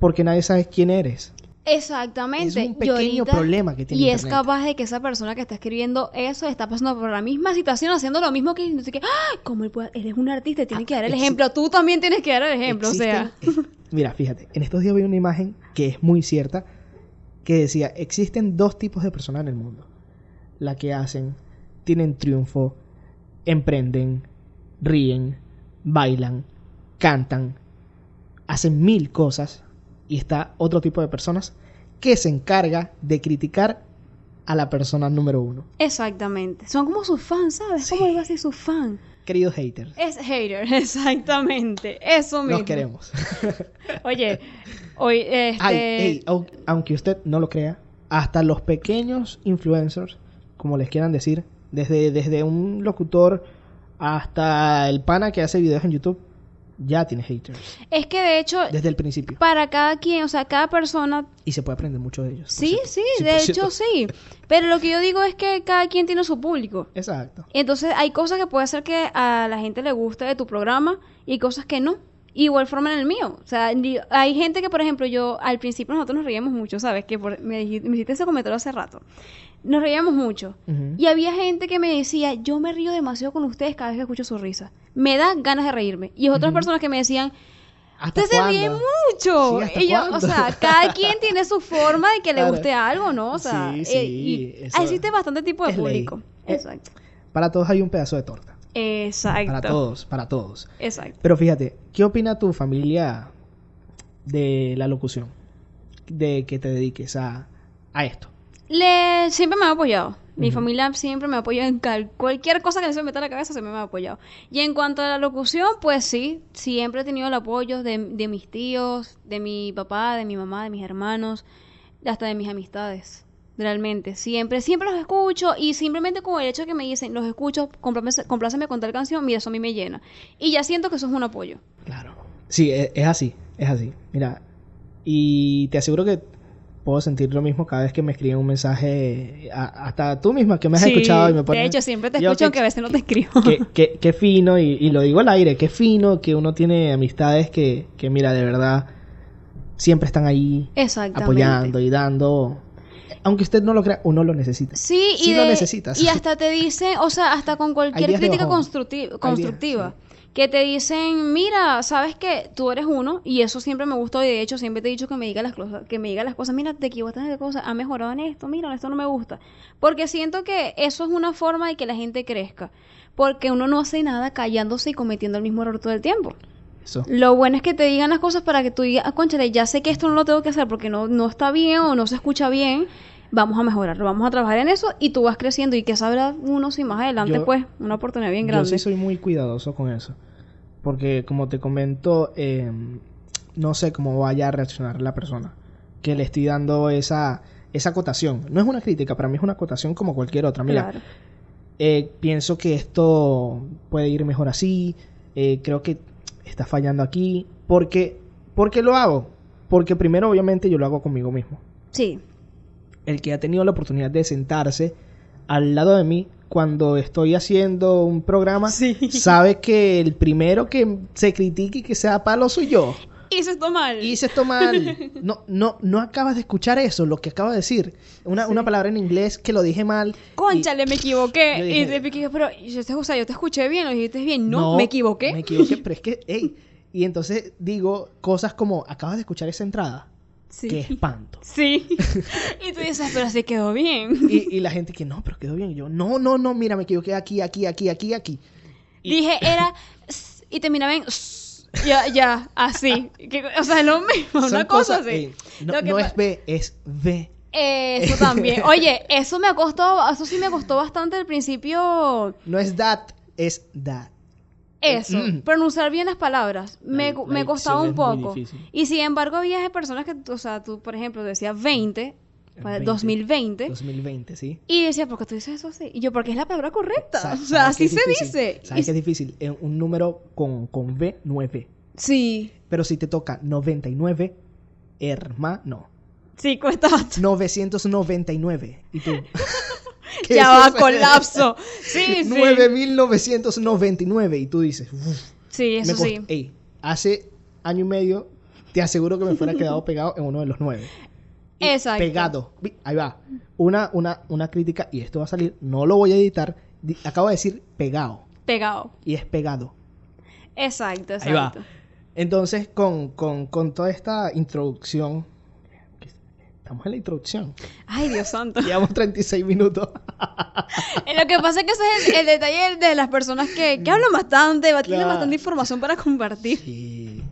porque nadie sabe quién eres. Exactamente. Es un pequeño ahorita- problema que tiene Y es capaz de que esa persona que está escribiendo eso está pasando por la misma situación, haciendo lo mismo que. ¡Ay! ¿Cómo él puede- Eres un artista, tienes que dar el ejemplo. Tú también tienes que dar el ejemplo. O sea, <laughs> mira, fíjate, en estos días vi una imagen que es muy cierta que decía, existen dos tipos de personas en el mundo. La que hacen, tienen triunfo, emprenden, ríen, bailan, cantan, hacen mil cosas y está otro tipo de personas que se encarga de criticar a la persona número uno. Exactamente. Son como sus fans, ¿sabes? Sí. ¿Cómo iba a ser sus fans? Queridos haters, Es hater, <laughs> exactamente. Eso mismo. los queremos. <laughs> Oye, hoy este. Ay, aunque usted no lo crea, hasta los pequeños influencers, como les quieran decir, desde, desde un locutor hasta el pana que hace videos en YouTube, ya tiene haters. Es que de hecho, Desde el principio. para cada quien, o sea, cada persona. Y se puede aprender mucho de ellos. Sí, sí, de hecho sí. Pero lo que yo digo es que cada quien tiene su público. Exacto. Entonces hay cosas que puede ser que a la gente le guste de tu programa y cosas que no. Igual forma en el mío. O sea, hay gente que, por ejemplo, yo al principio nosotros nos reíamos mucho, ¿sabes? Que por- me, dijiste, me hiciste ese comentario hace rato. Nos reíamos mucho. Y había gente que me decía, yo me río demasiado con ustedes cada vez que escucho su risa. Me da ganas de reírme. Y otras personas que me decían, ¿Hasta usted se cuándo? ríe mucho. Sí, ¿hasta y yo, o sea, cada <laughs> quien tiene su forma de que le guste algo, ¿no? O sea, Sí, eh, sí, y eso existe bastante tipo de ley. público. Eh, Exacto. Para todos hay un pedazo de torta. Exacto. Para todos, para todos. Exacto. Pero fíjate, ¿qué opina tu familia de la locución? De que te dediques a, a esto. Le, siempre me ha apoyado. Mi familia siempre me apoya en cal- cualquier cosa que se me meta en la cabeza, siempre me ha apoyado. Y en cuanto a la locución, pues sí, siempre he tenido el apoyo de, de mis tíos, de mi papá, de mi mamá, de mis hermanos, hasta de mis amistades. Realmente, siempre, siempre los escucho y simplemente con el hecho de que me dicen, los escucho, compláceme- compláceme con tal canción, mira, eso a mí me llena. Y ya siento que eso es un apoyo. Claro. Sí, e- es, así, es así. Mira, y te aseguro que puedo sentir lo mismo cada vez que me escriben un mensaje, a- hasta tú misma que me has Sí, escuchado y me pones... de hecho, siempre te escucho, que- aunque a veces no te escribo. Qué, <laughs> qué- qué fino, y, y lo digo al aire, qué fino que uno tiene amistades que, que mira, de verdad, siempre están ahí apoyando y dando... Aunque usted no lo crea, uno lo necesita. Sí, y, lo de- necesitas. y hasta te dicen, o sea, hasta con cualquier crítica constructiva, que te dicen, mira, sabes que tú eres uno, y eso siempre me gustó, y de hecho siempre te he dicho que me diga las cosas, que me diga las cosas, mira, te equivocaste de cosas, ha mejorado en esto, mira, esto no me gusta. Porque siento que eso es una forma de que la gente crezca. Porque uno no hace nada callándose y cometiendo el mismo error todo el tiempo. Eso. Lo bueno es que te digan las cosas para que tú digas, ah, conchale, ya sé que esto no lo tengo que hacer porque no, no está bien o no se escucha bien. Vamos a mejorarlo, vamos a trabajar en eso y tú vas creciendo. Y que sabrá uno si más adelante, Yo- pues, una oportunidad bien Yo grande. sí soy muy cuidadoso con eso. Porque como te comento, eh, no sé cómo vaya a reaccionar la persona que le estoy dando esa, esa acotación. No es una crítica, para mí es una acotación como cualquier otra. Mira, Claro. eh, pienso que esto puede ir mejor así. eh, creo que está fallando aquí. Porque, ¿Por qué lo hago? Porque primero, obviamente, yo lo hago conmigo mismo. Sí, El que ha tenido la oportunidad de sentarse al lado de mí cuando estoy haciendo un programa Sí. sabe que el primero que se critique y que sea palo soy yo. hice esto mal. Hice esto mal. No, no, no acabas de escuchar eso, lo que acabo de decir. Una, Sí. una palabra en inglés que lo dije mal. y- Conchale, me equivoqué. Y dije- te piqué, pero yo te, o sea, yo te escuché bien, lo dijiste bien. No, No, me equivoqué. Me equivoqué, pero es que, ey. Y entonces digo cosas como, acabas de escuchar esa entrada. Sí. Qué espanto. Sí. <laughs> y tú dices, pero así quedó bien. Y, y la gente que, no, pero quedó bien. Y yo, no, no, no, mira, me equivoqué aquí, aquí, aquí, aquí, aquí. Y- Dije, <laughs> era. Y terminaba en. Ya, ya, así. Que- o sea, es lo mismo, Son una cosa así. no es B, es V. Eso también. Oye, eso me costó, eso sí me costó bastante al principio. No es that, es that. Eso, Mm. pronunciar bien las palabras. Me, La- la me costaba un poco. Y sin embargo, había personas que, o sea, tú, por ejemplo, decías 20, para el 20. 2020. 2020, ¿sí? Y decía, ¿por qué tú dices eso así? Y yo, porque es la palabra correcta. Sa- o sea, ¿sabes qué así se dice. ¿Sabes qué es difícil? Eh, Un número con, con V, 9. Sí, Pero si te toca 99, hermano. sí, cuesta bastante. 999. ¿Y tú? <laughs> <laughs> ¿Qué Ya va, eso? colapso. <laughs> Sí, sí. 9999. Y tú dices, "Uf, Sí, eso cost- sí. Ey, hace año y medio, te aseguro que me fuera quedado pegado en uno de los nueve. Exacto. Pegado. Ahí va. Una, una, una crítica, y esto va a salir, no lo voy a editar. Di- Acabo de decir pegado. Pegado. Y es pegado. Exacto, Ahí va. exacto. Entonces, con, con, con toda esta introducción. Estamos en la introducción. Ay, Dios santo. Llevamos 36 minutos. Eh, Lo que pasa es que ese es el, el detalle de las personas que, que hablan bastante, tienen Claro. bastante información para compartir. Sí.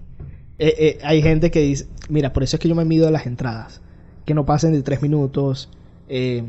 Eh, eh, hay gente que dice, mira, por eso es que yo me mido las entradas, que no pasen de tres minutos. eh,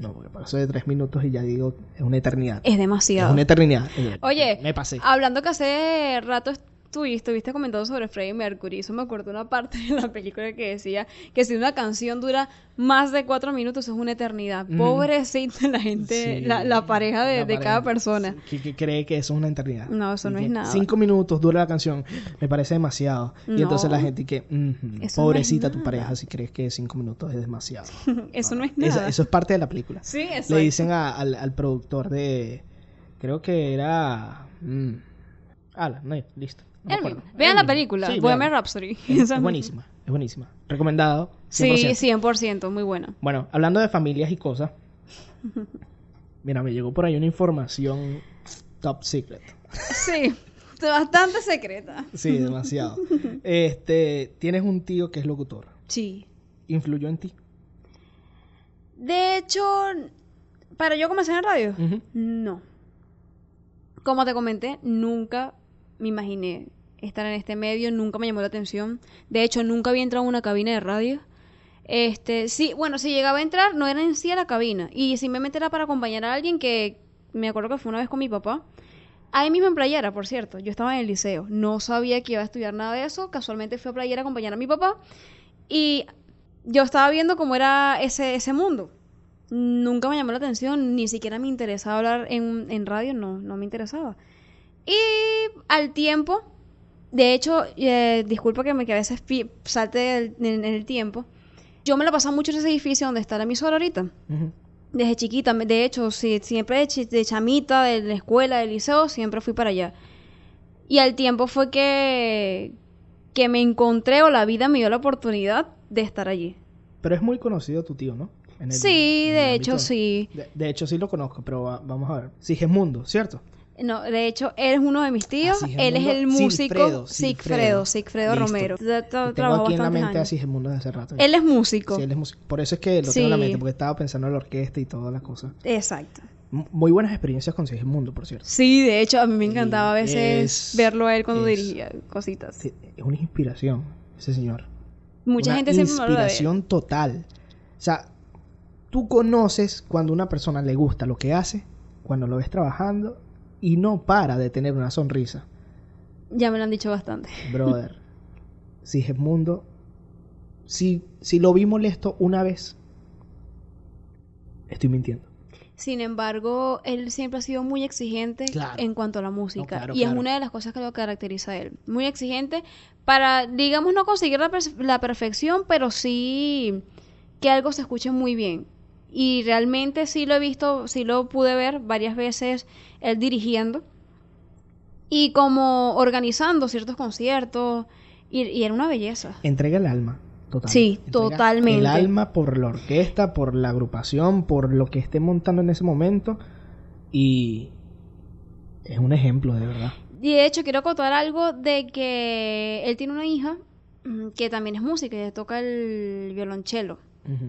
No, porque paso de tres minutos y ya digo, es una eternidad. Es Es demasiado. una eternidad. Oye, me pasé. hablando que hace rato estuviste, estuviste comentando sobre Freddie Mercury, eso me acuerdo una parte <laughs> de la película que decía que si una canción dura más de cuatro minutos es una eternidad. Ujú. Pobrecita la gente, Sí, la, la pareja de, la de pareja, cada persona. que, que cree que eso es una eternidad. No, eso Y no es nada. Cinco minutos dura la canción, me parece demasiado. Y entonces la gente que, "Ujú, Eso no pobrecita tu pareja si crees que cinco minutos es demasiado. <laughs> Eso no es Eso, nada. eso es parte de la película. Sí, eso Le dicen a- al, al productor de, creo que era... Mm, ala, no, listo. No mismo. Vean la película, Sí, Bohemian. Rhapsody. Es, buenísima, es buenísima. Recomendado. 100%. Sí, 100%, muy buena. Bueno, hablando de familias y cosas. Mira, me llegó por ahí una información top secret. Sí, bastante secreta. Sí, demasiado. este, tienes un tío que es locutor. Sí. ¿Influyó en ti? De hecho, para yo comenzar en radio, no. Como te comenté, nunca me imaginé estar en este medio, nunca me llamó la atención. De hecho, nunca había entrado a una cabina de radio. Este, sí, bueno, si llegaba a entrar, no era en sí a la cabina. Y simplemente era para acompañar a alguien que me acuerdo que fue una vez con mi papá. Ahí mismo en Playera, por cierto. Yo estaba en el liceo. No sabía que iba a estudiar nada de eso. Casualmente fui a Playera a acompañar a mi papá. Y yo estaba viendo cómo era ese, ese mundo. Nunca me llamó la atención, ni siquiera me interesaba hablar en, en radio, no, no me interesaba. Y al tiempo, de hecho, eh, disculpa que, me, que a veces salte en, en el tiempo, yo me la pasaba mucho en ese edificio donde está la emisora ahorita. Desde chiquita, de hecho, sí, siempre de, de chamita, de la escuela, del liceo, siempre fui para allá. Y al tiempo fue que, que me encontré o la vida me dio la oportunidad de estar allí. Pero es muy conocido tu tío, ¿no? El- Sí, de hecho ámbito- sí. De, de hecho sí lo conozco, pero va- vamos a ver. Sigismundo, ¿cierto? No, de hecho, él es uno de mis tíos. Él es el músico Sigfredo, Sigfredo. Romero. Tengo aquí en la mente a. Sigismundo desde hace rato. Él es músico. Sí, él es músico. Por eso es que lo tengo en la mente, porque estaba pensando en la orquesta y todas las cosas. Exacto. Muy buenas experiencias con Sigismundo, por cierto. Sí, de hecho, a mí me encantaba a veces es- verlo a él cuando dirigía cositas. Es una inspiración, ese señor. Mucha gente siempre me inspiración total. O sea, tú conoces cuando una persona le gusta lo que hace, cuando lo ves trabajando y no para de tener una sonrisa. Ya me lo han dicho bastante. Brother, <laughs> Sigismundo, si, si lo vi molesto una vez, estoy mintiendo. Sin embargo, él siempre ha sido muy exigente Claro. en cuanto a la música. claro, y es una de las cosas que lo caracteriza a él. Muy exigente para, digamos, no conseguir la, la perfección, pero sí que algo se escuche muy bien. Y realmente sí lo he visto, sí lo pude ver varias veces él dirigiendo. Y como organizando ciertos conciertos. Y, y era una belleza. Entrega el alma. Total. Sí, Entrega totalmente. El alma por la orquesta, por la agrupación, por lo que esté montando en ese momento. Y es un ejemplo, de verdad. Y de hecho, quiero contar algo de que él tiene una hija mm, que también es música y toca el violonchelo.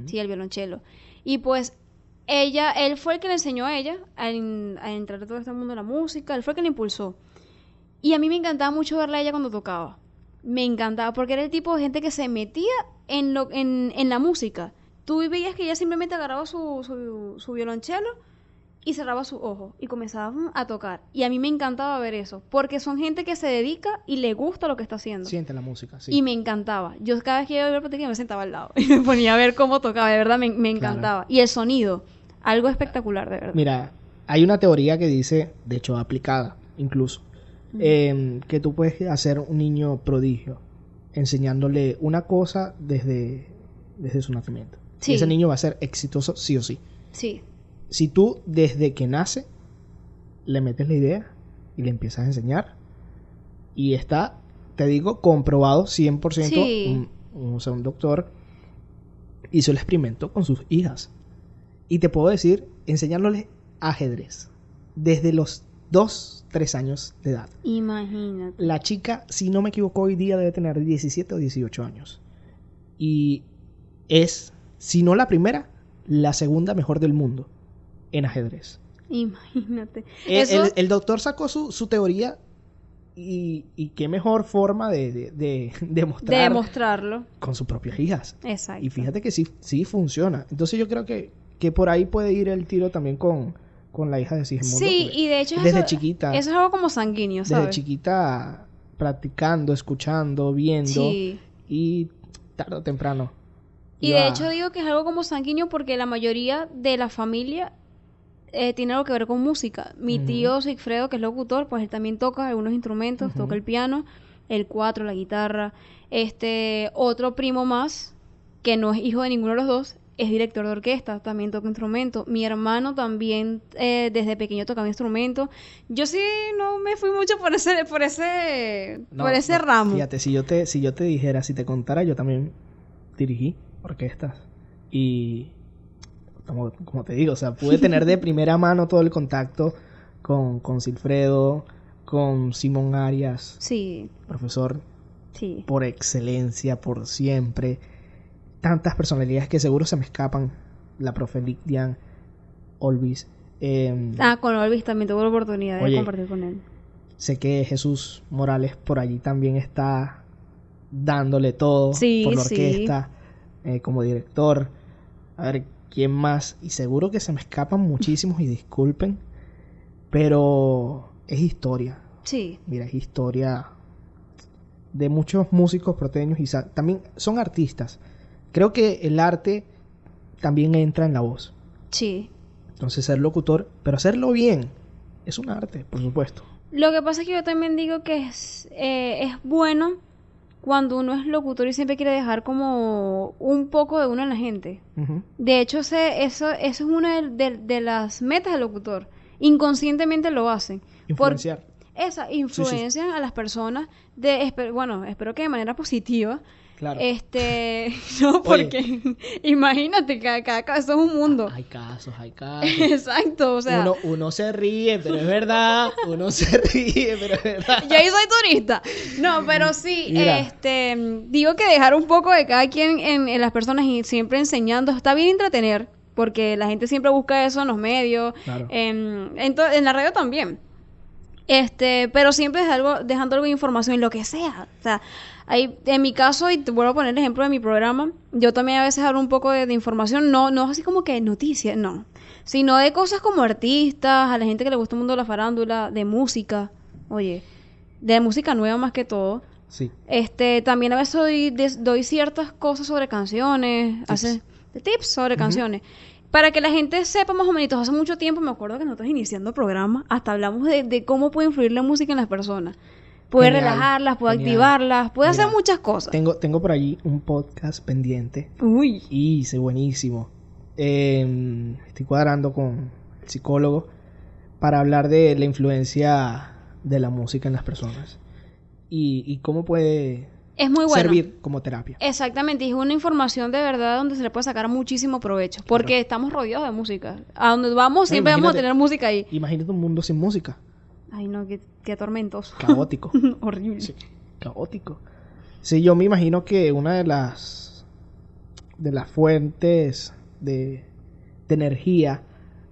Sí, el violonchelo. Y pues ella, él fue el que le enseñó a ella a, en- a entrar a todo este mundo de la música, él fue el que la impulsó. Y a mí me encantaba mucho verla a ella cuando tocaba. Me encantaba, porque era el tipo de gente que se metía en, lo, en, en la música. Tú veías que ella simplemente agarraba su, su, su violonchelo y cerraba sus ojos y comenzaba a tocar. Y a mí me encantaba ver eso, porque son gente que se dedica y le gusta lo que está haciendo. Siente la música, sí. Y me encantaba. Yo cada vez que iba a ver Patricia me sentaba al lado <laughs> y me ponía a ver cómo tocaba. De verdad me, me encantaba. Y el sonido, algo espectacular, de verdad. Mira, hay una teoría que dice, de hecho aplicada incluso, em, que tú puedes hacer un niño prodigio enseñándole una cosa desde, desde su nacimiento. Sí. Y ese niño va a ser exitoso sí o sí. Sí, Si tú desde que nace le metes la idea y le empiezas a enseñar y está, te digo, comprobado 100%, Sí. un, un- o sea, un doctor hizo el experimento con sus hijas. Y te puedo decir, enseñándoles ajedrez desde los 2, 3 años de edad. imagínate. La chica, si no me equivoco, hoy día debe tener 17 o 18 años. Y es, si no la primera, la segunda mejor del mundo en ajedrez. Imagínate. El, Eso, el- el doctor sacó su, su teoría y, y qué mejor forma de, de, de- de de mostrar demostrarlo. con sus propias hijas. Exacto. Y fíjate que sí, sí funciona. Entonces yo creo que que por ahí puede ir el tiro también con, con la hija de Sigismundo. Sí, y de hecho desde eso, chiquita, eso es algo como sanguíneo, desde ¿sabes? chiquita practicando, escuchando, viendo Sí. y tarde o temprano. Y de hecho digo que es algo como sanguíneo porque la mayoría de la familia eh, tiene algo que ver con música. Mi tío Sigfredo, que es locutor, pues él también toca algunos instrumentos, toca el piano, el cuatro, la guitarra. Este, otro primo más, que no es hijo de ninguno de los dos, es director de orquesta, también toca instrumento. Mi hermano también eh, desde pequeño tocaba instrumento. Yo sí no me fui mucho por ese, por ese, No, por ese no, ramo. Fíjate, si yo te, si yo te dijera, si te contara, yo también dirigí orquestas. Y como, como te digo, o sea, pude tener de <laughs> primera mano todo el contacto con, con Silfredo, con Simón Arias, Sí, profesor sí. por excelencia, por siempre. Tantas personalidades que seguro se me escapan. La profe Lidian, Olvis. em, Ah, con Olvis también tuve la oportunidad de compartir con él. Sé que Jesús Morales por allí también está dándole todo Sí, por la sí. orquesta, eh, como director. A ver, ¿quién más? Y seguro que se me escapan muchísimos y disculpen, pero es historia. Sí, Mira, es historia de muchos músicos proteños y también son artistas. Creo que el arte también entra en la voz. sí. Entonces ser locutor, pero hacerlo bien, es un arte, por supuesto. Lo que pasa es que yo también digo que es, eh, es bueno cuando uno es locutor y siempre quiere dejar como un poco de uno en la gente. De hecho, eso, eso es una de, de- de las metas del locutor. Inconscientemente lo hacen. Por- Influenciar. esa influencian a las personas de, bueno, espero que de manera positiva. Claro. Este, <laughs> no, Oye. porque <laughs> imagínate, cada, cada caso es un mundo. Hay casos, hay <laughs> casos. Exacto, o sea, uno, uno se ríe, pero es verdad. Uno se ríe, pero es verdad. yo ahí soy turista. No, pero sí, Mira. este, digo que dejar un poco de cada quien en, en las personas y siempre enseñando, está bien entretener, porque la gente siempre busca eso en los medios, Claro. en, en la radio también. Este, pero siempre es algo, dejando algo de información, lo que sea. O sea, hay, en mi caso, y te vuelvo a poner el ejemplo de mi programa, yo también a veces hablo un poco de, de información, no, no así como que noticias, no. Sino de cosas como artistas, a la gente que le gusta el mundo de la farándula, de música, oye, de música nueva más que todo. Sí. Este, también a veces doy, des- doy ciertas cosas sobre canciones, hace, de tips sobre canciones. Para que la gente sepa más o menos, hace mucho tiempo me acuerdo que nosotros iniciando el programa, hasta hablamos de, de cómo puede influir la música en las personas. Puede Genial, relajarlas, puede genial. activarlas, puede Mira, hacer muchas cosas. Tengo, tengo por allí un podcast pendiente. Uy, Y hice buenísimo. Eh, estoy cuadrando con el psicólogo para hablar de la influencia de la música en las personas. Y, y cómo puede es muy bueno. servir como terapia. Exactamente, y es una información de verdad donde se le puede sacar muchísimo provecho, porque Claro. estamos rodeados de música. A donde vamos siempre vamos a tener música ahí. Imagínate un mundo sin música. Ay, no, qué, qué tormentoso. Caótico. <laughs> Horrible. Sí, caótico. Sí, yo me imagino que una de las de las fuentes de, de energía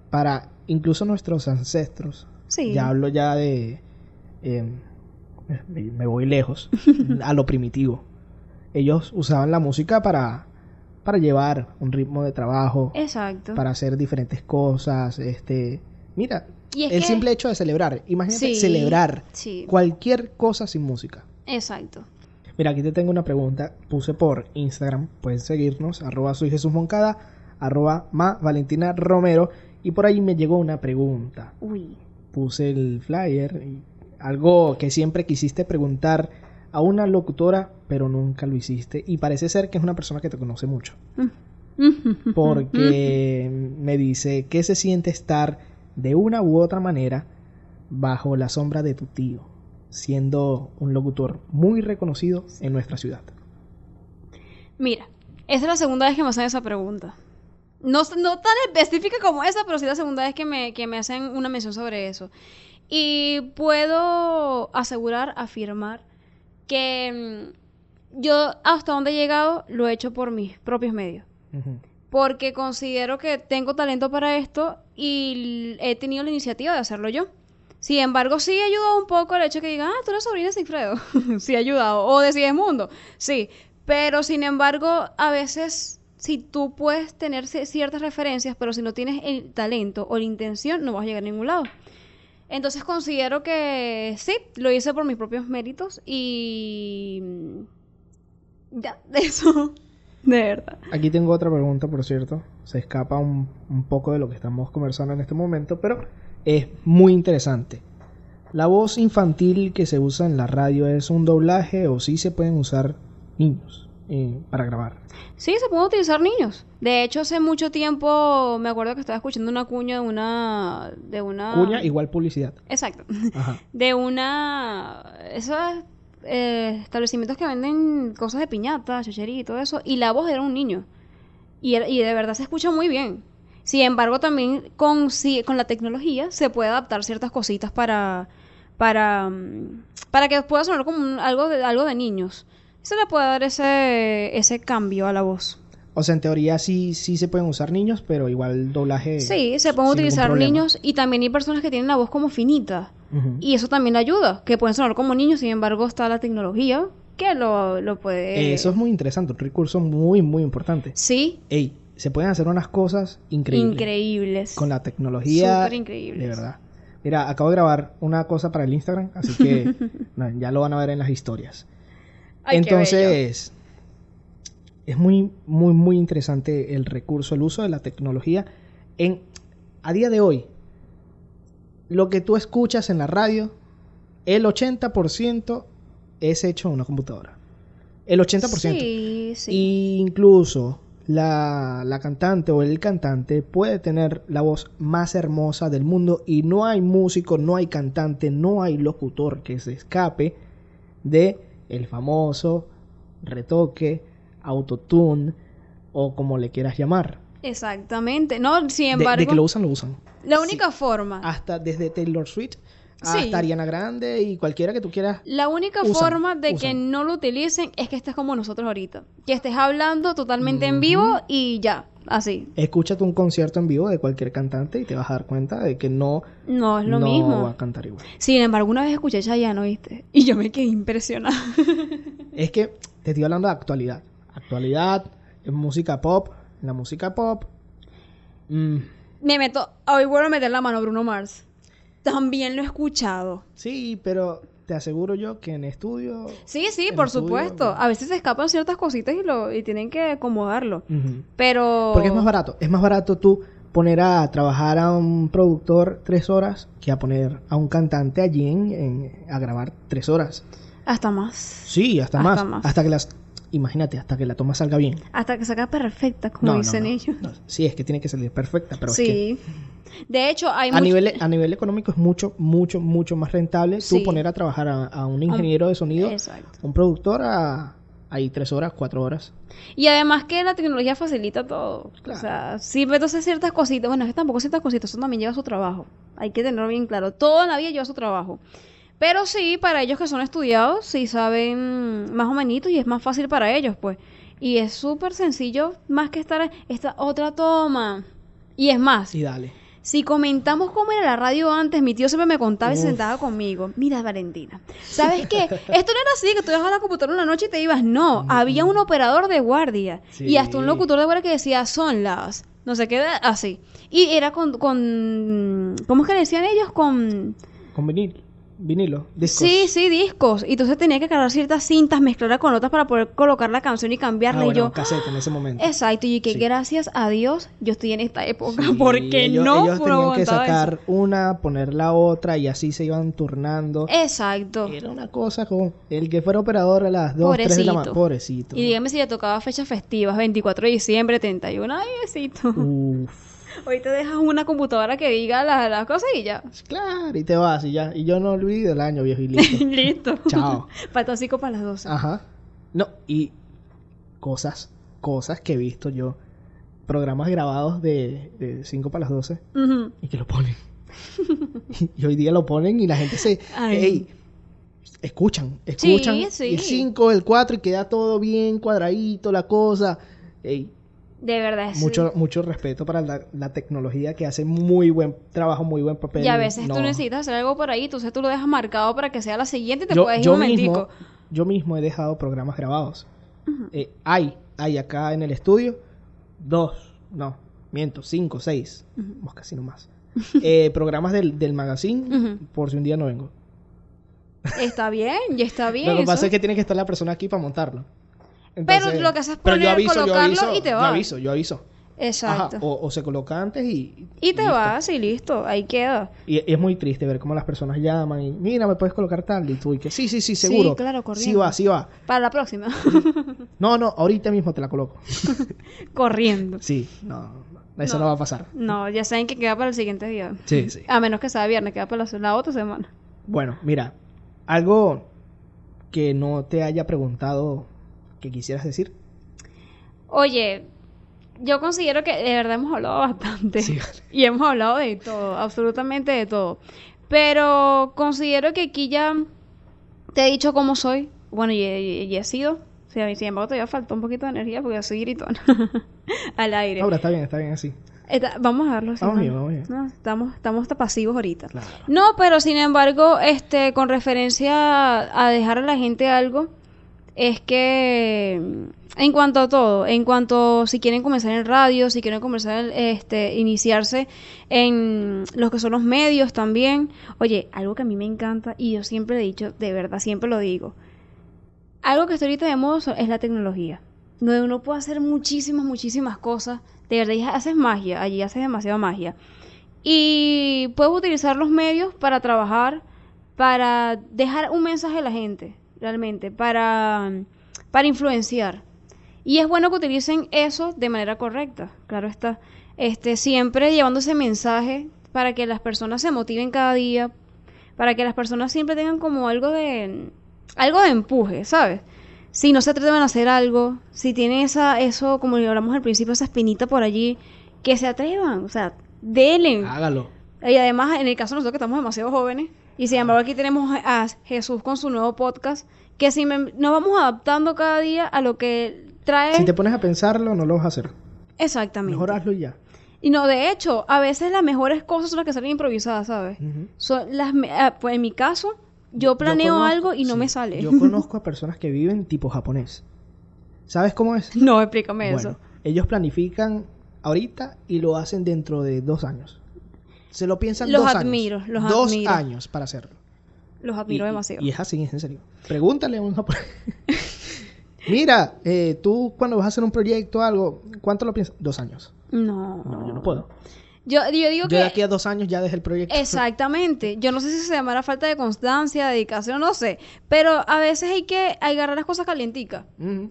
para incluso nuestros ancestros. Sí. Ya hablo ya de em, me, me voy lejos <laughs> a lo primitivo. Ellos usaban la música para para llevar un ritmo de trabajo, Exacto. para hacer diferentes cosas, este, mira, Y el que- simple hecho de celebrar, imagínate Sí, celebrar sí. cualquier cosa sin música. Exacto. Mira, aquí te tengo una pregunta. Puse por Instagram. Pueden seguirnos. Arroba soy Jesús Moncada. Arroba ma Valentina Romero. Y por ahí me llegó una pregunta. Uy. Puse el flyer. y algo que siempre quisiste preguntar a una locutora, pero nunca lo hiciste. Y parece ser que es una persona que te conoce mucho. <laughs> Porque me dice que se siente estar de una u otra manera bajo la sombra de tu tío, siendo un locutor muy reconocido en nuestra ciudad. Mira, esa es la segunda vez que me hacen esa pregunta. No, no tan específica como esa, pero sí la segunda vez que me, que me hacen una mención sobre eso. Y puedo asegurar, afirmar, que mm, yo hasta donde he llegado lo he hecho por mis propios medios. Porque considero que tengo talento para esto y he tenido la iniciativa de hacerlo yo. Sin embargo, sí ha ayudado un poco el hecho de que digan, ah, tú eres sobrina de Sigfredo. <laughs> sí ha ayudado. O de Mundo. Sí. Pero sin embargo, a veces si tú puedes tener ci- ciertas referencias, pero si no tienes el talento o la intención, no vas a llegar a ningún lado. Entonces considero que sí, lo hice por mis propios méritos y mm, ya, <laughs> eso, de verdad. Aquí tengo otra pregunta, por cierto. Se escapa un, un poco de lo que estamos conversando en este momento, pero es muy interesante. ¿La voz infantil que se usa en la radio es un doblaje o sí se pueden usar niños eh, para grabar? Sí, se pueden utilizar niños. De hecho, hace mucho tiempo me acuerdo que estaba escuchando una cuña de una de una Cuña igual publicidad. Exacto. Ajá. de una esos eh, establecimientos que venden cosas de piñata, chuchería y todo eso, y la voz era un niño. Y, de verdad se escucha muy bien. Sin embargo, también con, si- con la tecnología se puede adaptar ciertas cositas para, para, mm, para que pueda sonar como un- algo, de, algo de niños. Se le puede dar ese, ese cambio a la voz. O sea, en teoría sí, sí se pueden usar niños, pero igual doblaje. Sí, se pueden utilizar niños y también hay personas que tienen la voz como finita. Y eso también ayuda, que pueden sonar como niños, sin embargo está la tecnología que lo, lo puede... Eso es muy interesante, un recurso muy, muy importante. Sí, Ey, se pueden hacer unas cosas increíbles. increíbles. Con la tecnología. Súper increíbles. De verdad. Mira, acabo de grabar una cosa para el Instagram, así que <laughs> no, ya lo van a ver en las historias. Ay, qué bello. Es muy, muy, muy interesante el recurso, el uso de la tecnología. En, a día de hoy, lo que tú escuchas en la radio, el 80% es hecho en una computadora. El 80%. Sí, sí. Y incluso la, la cantante o el cantante puede tener la voz más hermosa del mundo y no hay músico, no hay cantante, no hay locutor que se escape de el famoso retoque, autotune o como le quieras llamar. Exactamente. No, sin embargo, de, que lo usan, lo usan. la única forma, Hasta desde Taylor Swift hasta Sí. Ariana Grande y cualquiera que tú quieras. la única usan, forma de que no lo utilicen es que estés como nosotros ahorita. Que estés hablando totalmente en vivo y ya, así. Escúchate un concierto en vivo de cualquier cantante y te vas a dar cuenta de que no, No es lo no mismo. va a cantar igual. Sin embargo, una vez escuché Chayanne, ¿viste? Y yo me quedé impresionada. Es que te estoy hablando de actualidad. Actualidad, en música pop. En la música pop. mm, me meto, hoy vuelvo a meter la mano a Bruno Mars. También lo he escuchado. sí, pero te aseguro yo que en estudio. Sí, sí, por estudio, supuesto. bueno. A veces se escapan ciertas cositas y, lo, y tienen que acomodarlo. ujú. Pero... Porque es más barato. Es más barato tú poner a trabajar a un productor tres horas que a poner a un cantante allí en, en- a grabar tres horas. Hasta más. Sí, hasta, Hasta más. más. Hasta que las. Imagínate, hasta que la toma salga bien. Hasta que salga perfecta, como No, dicen no, ellos. no. Sí, es que tiene que salir perfecta, pero es que sí. De hecho, hay a mucho- nivel, a nivel económico es mucho, mucho, mucho más rentable Sí. tú poner a trabajar a, a un ingeniero de sonido, Exacto. un productor a ahí tres horas, cuatro horas. Y además que la tecnología facilita todo. Claro. O sea, sí, pero entonces ciertas cositas. Bueno, es que tampoco ciertas cositas, eso también lleva su trabajo. Hay que tenerlo bien claro. Todo en la vida lleva su trabajo. Pero sí, para ellos que son estudiados, sí saben más o menos y es más fácil para ellos, pues. Y es súper sencillo, más que estar esta otra toma. Y es más, Y dale. si comentamos cómo era la radio antes, mi tío siempre me contaba y se sentaba conmigo. Mira, Valentina, ¿sabes qué? <laughs> Esto no era así, que tú ibas a la computadora una noche y te ibas. No, había un operador de guardia. Sí. Y hasta un locutor de guardia que decía, son las... No sé qué, así. Y era con... con ¿Cómo es que le decían ellos? Con... Con vinil, vinilo, discos. Sí, sí, discos. Y entonces tenía que cargar ciertas cintas, mezclarla con otras para poder colocar la canción y Ah, cambiarla. bueno, y yo... cassette en ese momento. Exacto, y que Sí. gracias a Dios yo estoy en esta época. Sí, porque ellos, no ellos tenían que aguantaba eso. sacar una, poner la otra y así se iban turnando. Exacto. Era una cosa como el que fuera operador a las 2, 3 de la mañana. Pobrecito. Y dígame si le tocaba fechas festivas, 24 de diciembre, 31, ay, besito. Uf. Hoy te dejas una computadora que diga las, las cosas y ya. Claro, y te vas y ya. Y yo no olvido el año, viejo, y listo. <laughs> Listo. Chao. <laughs> Patocico para las 12. Ajá. No, y cosas, cosas que he visto yo. Programas grabados de 5 para las 12 Ujú. y que lo ponen. <laughs> y hoy día lo ponen y la gente se... Ay. ey, escuchan, escuchan. Sí, sí. El 5, el 4 y queda todo bien cuadradito, la cosa. Ey, De verdad. sí. mucho, mucho respeto para la, la tecnología que hace muy buen trabajo, muy buen papel. Y a veces No. tú necesitas hacer algo por ahí, entonces tú lo dejas marcado para que sea la siguiente y te yo, puedes ir yo un momentico. mismo, yo mismo he dejado programas grabados. Eh, hay, hay acá en el estudio dos, no, miento, cinco, seis, vamos casi nomás, <laughs> eh, programas del, del magazine por si un día no vengo. Está bien, ya está <laughs> bien. Lo que pasa es que tiene que estar la persona aquí para montarlo. Pero lo que haces es yo poner, yo colocarlo aviso, y te Yo vas. aviso, yo aviso. Exacto. Ajá, o, o se coloca antes y... y te listo. vas y listo, ahí queda. Y es muy triste ver cómo las personas llaman y mira, me puedes colocar tal y tú y que sí, sí, sí, seguro. claro, Sí corriendo. va, sí va. Para la próxima. <laughs> No, no, ahorita mismo te la coloco. <laughs> Corriendo. Sí, no, no, eso No. no. va a pasar. No, ya saben que queda para el siguiente día. Sí, sí. A menos que sea viernes, queda para la, la otra semana. Bueno, mira, algo que no te haya preguntado que quisieras decir. Oye, yo considero que de verdad hemos hablado bastante. Sí. <laughs> Y hemos hablado de todo, absolutamente de todo. Pero considero que aquí ya te he dicho cómo soy. Bueno, y, he- y he sido. Sí, a mí, sin embargo, todavía falta un poquito de energía porque yo soy gritona. <laughs> Al aire. Ahora está bien, está bien así. Está- vamos a verlo así. Vamos bien, vamos bien. No, estamos, estamos hasta pasivos ahorita. Claro. No, pero sin embargo, este, con referencia a dejar a la gente algo, es que en cuanto a todo, en cuanto si quieren comenzar en radio, si quieren comenzar, este, iniciarse en los que son los medios también. Oye, algo que a mí me encanta y yo siempre he dicho, de verdad, siempre lo digo. Algo que está ahorita de moda es la tecnología, donde uno puede hacer muchísimas, muchísimas cosas. De verdad, haces magia, allí haces demasiada magia. Y puedes utilizar los medios para trabajar, para dejar un mensaje a la gente, realmente, para, para influenciar. Y es bueno que utilicen eso de manera correcta, claro está. Este, siempre llevando ese mensaje para que las personas se motiven cada día, para que las personas siempre tengan como algo de algo de empuje, ¿sabes? Si no se atreven a hacer algo, si tienen esa eso como hablamos al principio esa espinita por allí, que se atrevan, o sea, denle. Hágalo. Y además, en el caso de nosotros que estamos demasiado jóvenes, y sin embargo aquí tenemos a Jesús con su nuevo podcast, que si me- nos vamos adaptando cada día a lo que trae... Si te pones a pensarlo, no lo vas a hacer. Exactamente. Mejor hazlo y ya. Y no, de hecho, a veces las mejores cosas son las que salen improvisadas, ¿sabes? Ujú. Son las, ah, pues en mi caso, yo planeo conozco- algo y no sí, me sale. Yo conozco a personas que viven tipo japonés. ¿Sabes cómo es? <laughs> No, explícame Bueno, eso. ellos planifican ahorita y lo hacen dentro de dos años. Se lo piensan Los dos admiro, años. los dos admiro. años para hacerlo. Los admiro Y- demasiado. Y es así, es en serio. Pregúntale a un japonés. <laughs> Mira, eh, tú cuando vas a hacer un proyecto o algo, ¿cuánto lo piensas? Dos años. No. No, yo no puedo. Yo, yo digo Yo que... de aquí a dos años ya dejé el proyecto. Exactamente. Yo no sé si se llamará falta de constancia, dedicación, no sé. Pero a veces hay que agarrar las cosas calienticas.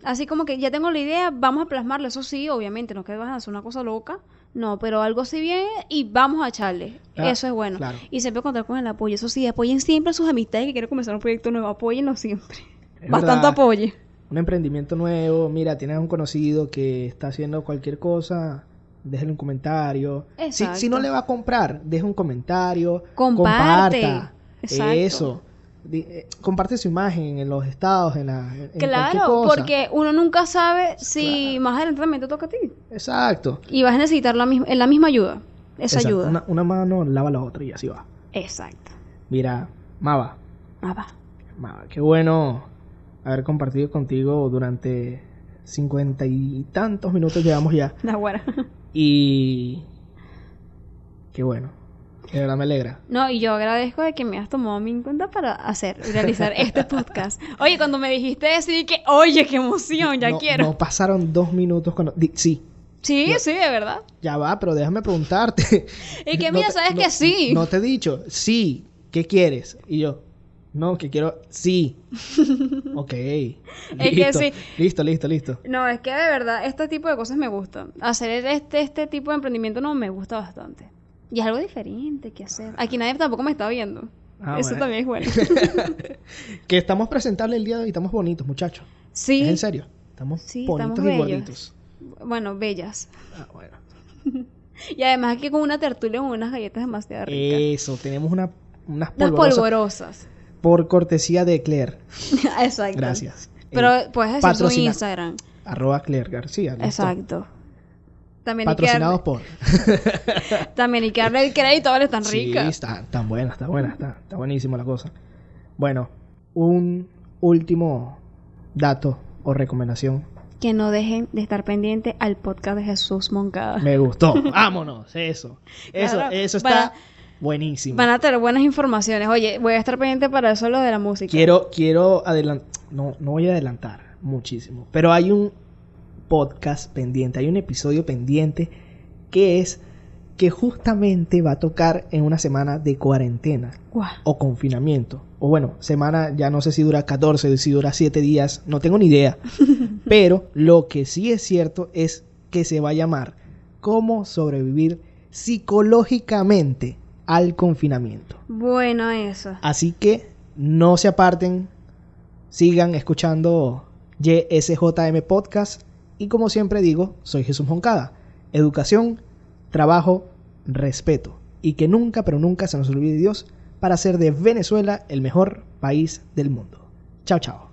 Así como que ya tengo la idea, vamos a plasmarlo. Eso sí, obviamente, no que vas a hacer una cosa loca. No, pero algo así bien y vamos a echarle. Ah, Eso es bueno. claro. Y siempre contar con el apoyo. Eso sí, apoyen siempre a sus amistades que quieren comenzar un proyecto nuevo. Apóyenlo siempre. Es Bastante verdad. apoyo. un emprendimiento nuevo, mira, tienes un conocido que está haciendo cualquier cosa, déjale un comentario. Si no le va a comprar, deja un comentario. Comparte. Comparta. Exacto. Eso. Eh, comparte su imagen en los estados, en la en Claro, cosa. porque uno nunca sabe si más adelante también te toca a ti. Exacto. Y vas a necesitar la, mis- la misma ayuda. Esa Exacto. ayuda. Una, una mano lava la otra y así va. Exacto. Mira, Mava, Ah, va. Mava, qué bueno haber compartido contigo durante cincuenta y tantos minutos llevamos ya. <laughs> La güera. Y qué bueno. De verdad me alegra. No, y yo agradezco de que me has tomado en cuenta para hacer, realizar este <laughs> podcast. Oye, cuando me dijiste eso, dije, oye, qué emoción, ya no, quiero. No pasaron dos minutos cuando... sí, sí, no. sí, de verdad. ya va, pero déjame preguntarte. <laughs> Y que <laughs> No mira, te- sabes no- que sí. No te he dicho, sí, ¿qué quieres? Y yo, no, que quiero, sí. ok. que listo, sí. Listo, listo, listo. No, es que de verdad, este tipo de cosas me gustan. Hacer este, este tipo de emprendimiento no me gusta bastante. Y es algo diferente que hacer. Aquí nadie tampoco me está viendo. Ah, Eso bueno. también es bueno. <laughs> Que estamos presentables el día de hoy, estamos bonitos, muchachos. Sí. Es en serio. Estamos Sí, bonitos estamos y gorditos. Bueno, bellas. Ah, bueno. <laughs> Y además aquí con una tertulia con unas galletas demasiado ricas. Eso, tenemos una, unas Unas polvorosas polvorosas. por cortesía de Claire. <laughs> Exacto. Gracias. Pero Eh, puedes decir su patrocina- Instagram. arroba Claire García. listo. Exacto. También hay, que Patrocinados darle, por. <laughs> también hay que darle el crédito, vale, tan Sí, rica. está, tan buena, está está, está buenísima la cosa. Bueno, un último dato o recomendación que no dejen de estar pendiente al podcast de Jesús Moncada. Me gustó. <laughs> Vámonos, eso. Eso, Claro, eso está para- buenísimo. Van a tener buenas informaciones. Oye, voy a estar pendiente para eso lo de la música. Quiero, quiero adelantar. No, no voy a adelantar muchísimo. Pero hay un podcast pendiente, hay un episodio pendiente que es que justamente va a tocar en una semana de cuarentena Guau. o confinamiento. O bueno, semana ya no sé si dura 14, si dura 7 días, no tengo ni idea. <laughs> Pero lo que sí es cierto es que se va a llamar cómo sobrevivir psicológicamente al confinamiento. Bueno, eso. Así que no se aparten, sigan escuchando YSJM Podcast y como siempre digo, soy Jesús Moncada. Educación, trabajo, respeto y que nunca, pero nunca se nos olvide Dios para hacer de Venezuela el mejor país del mundo. Chao, chao.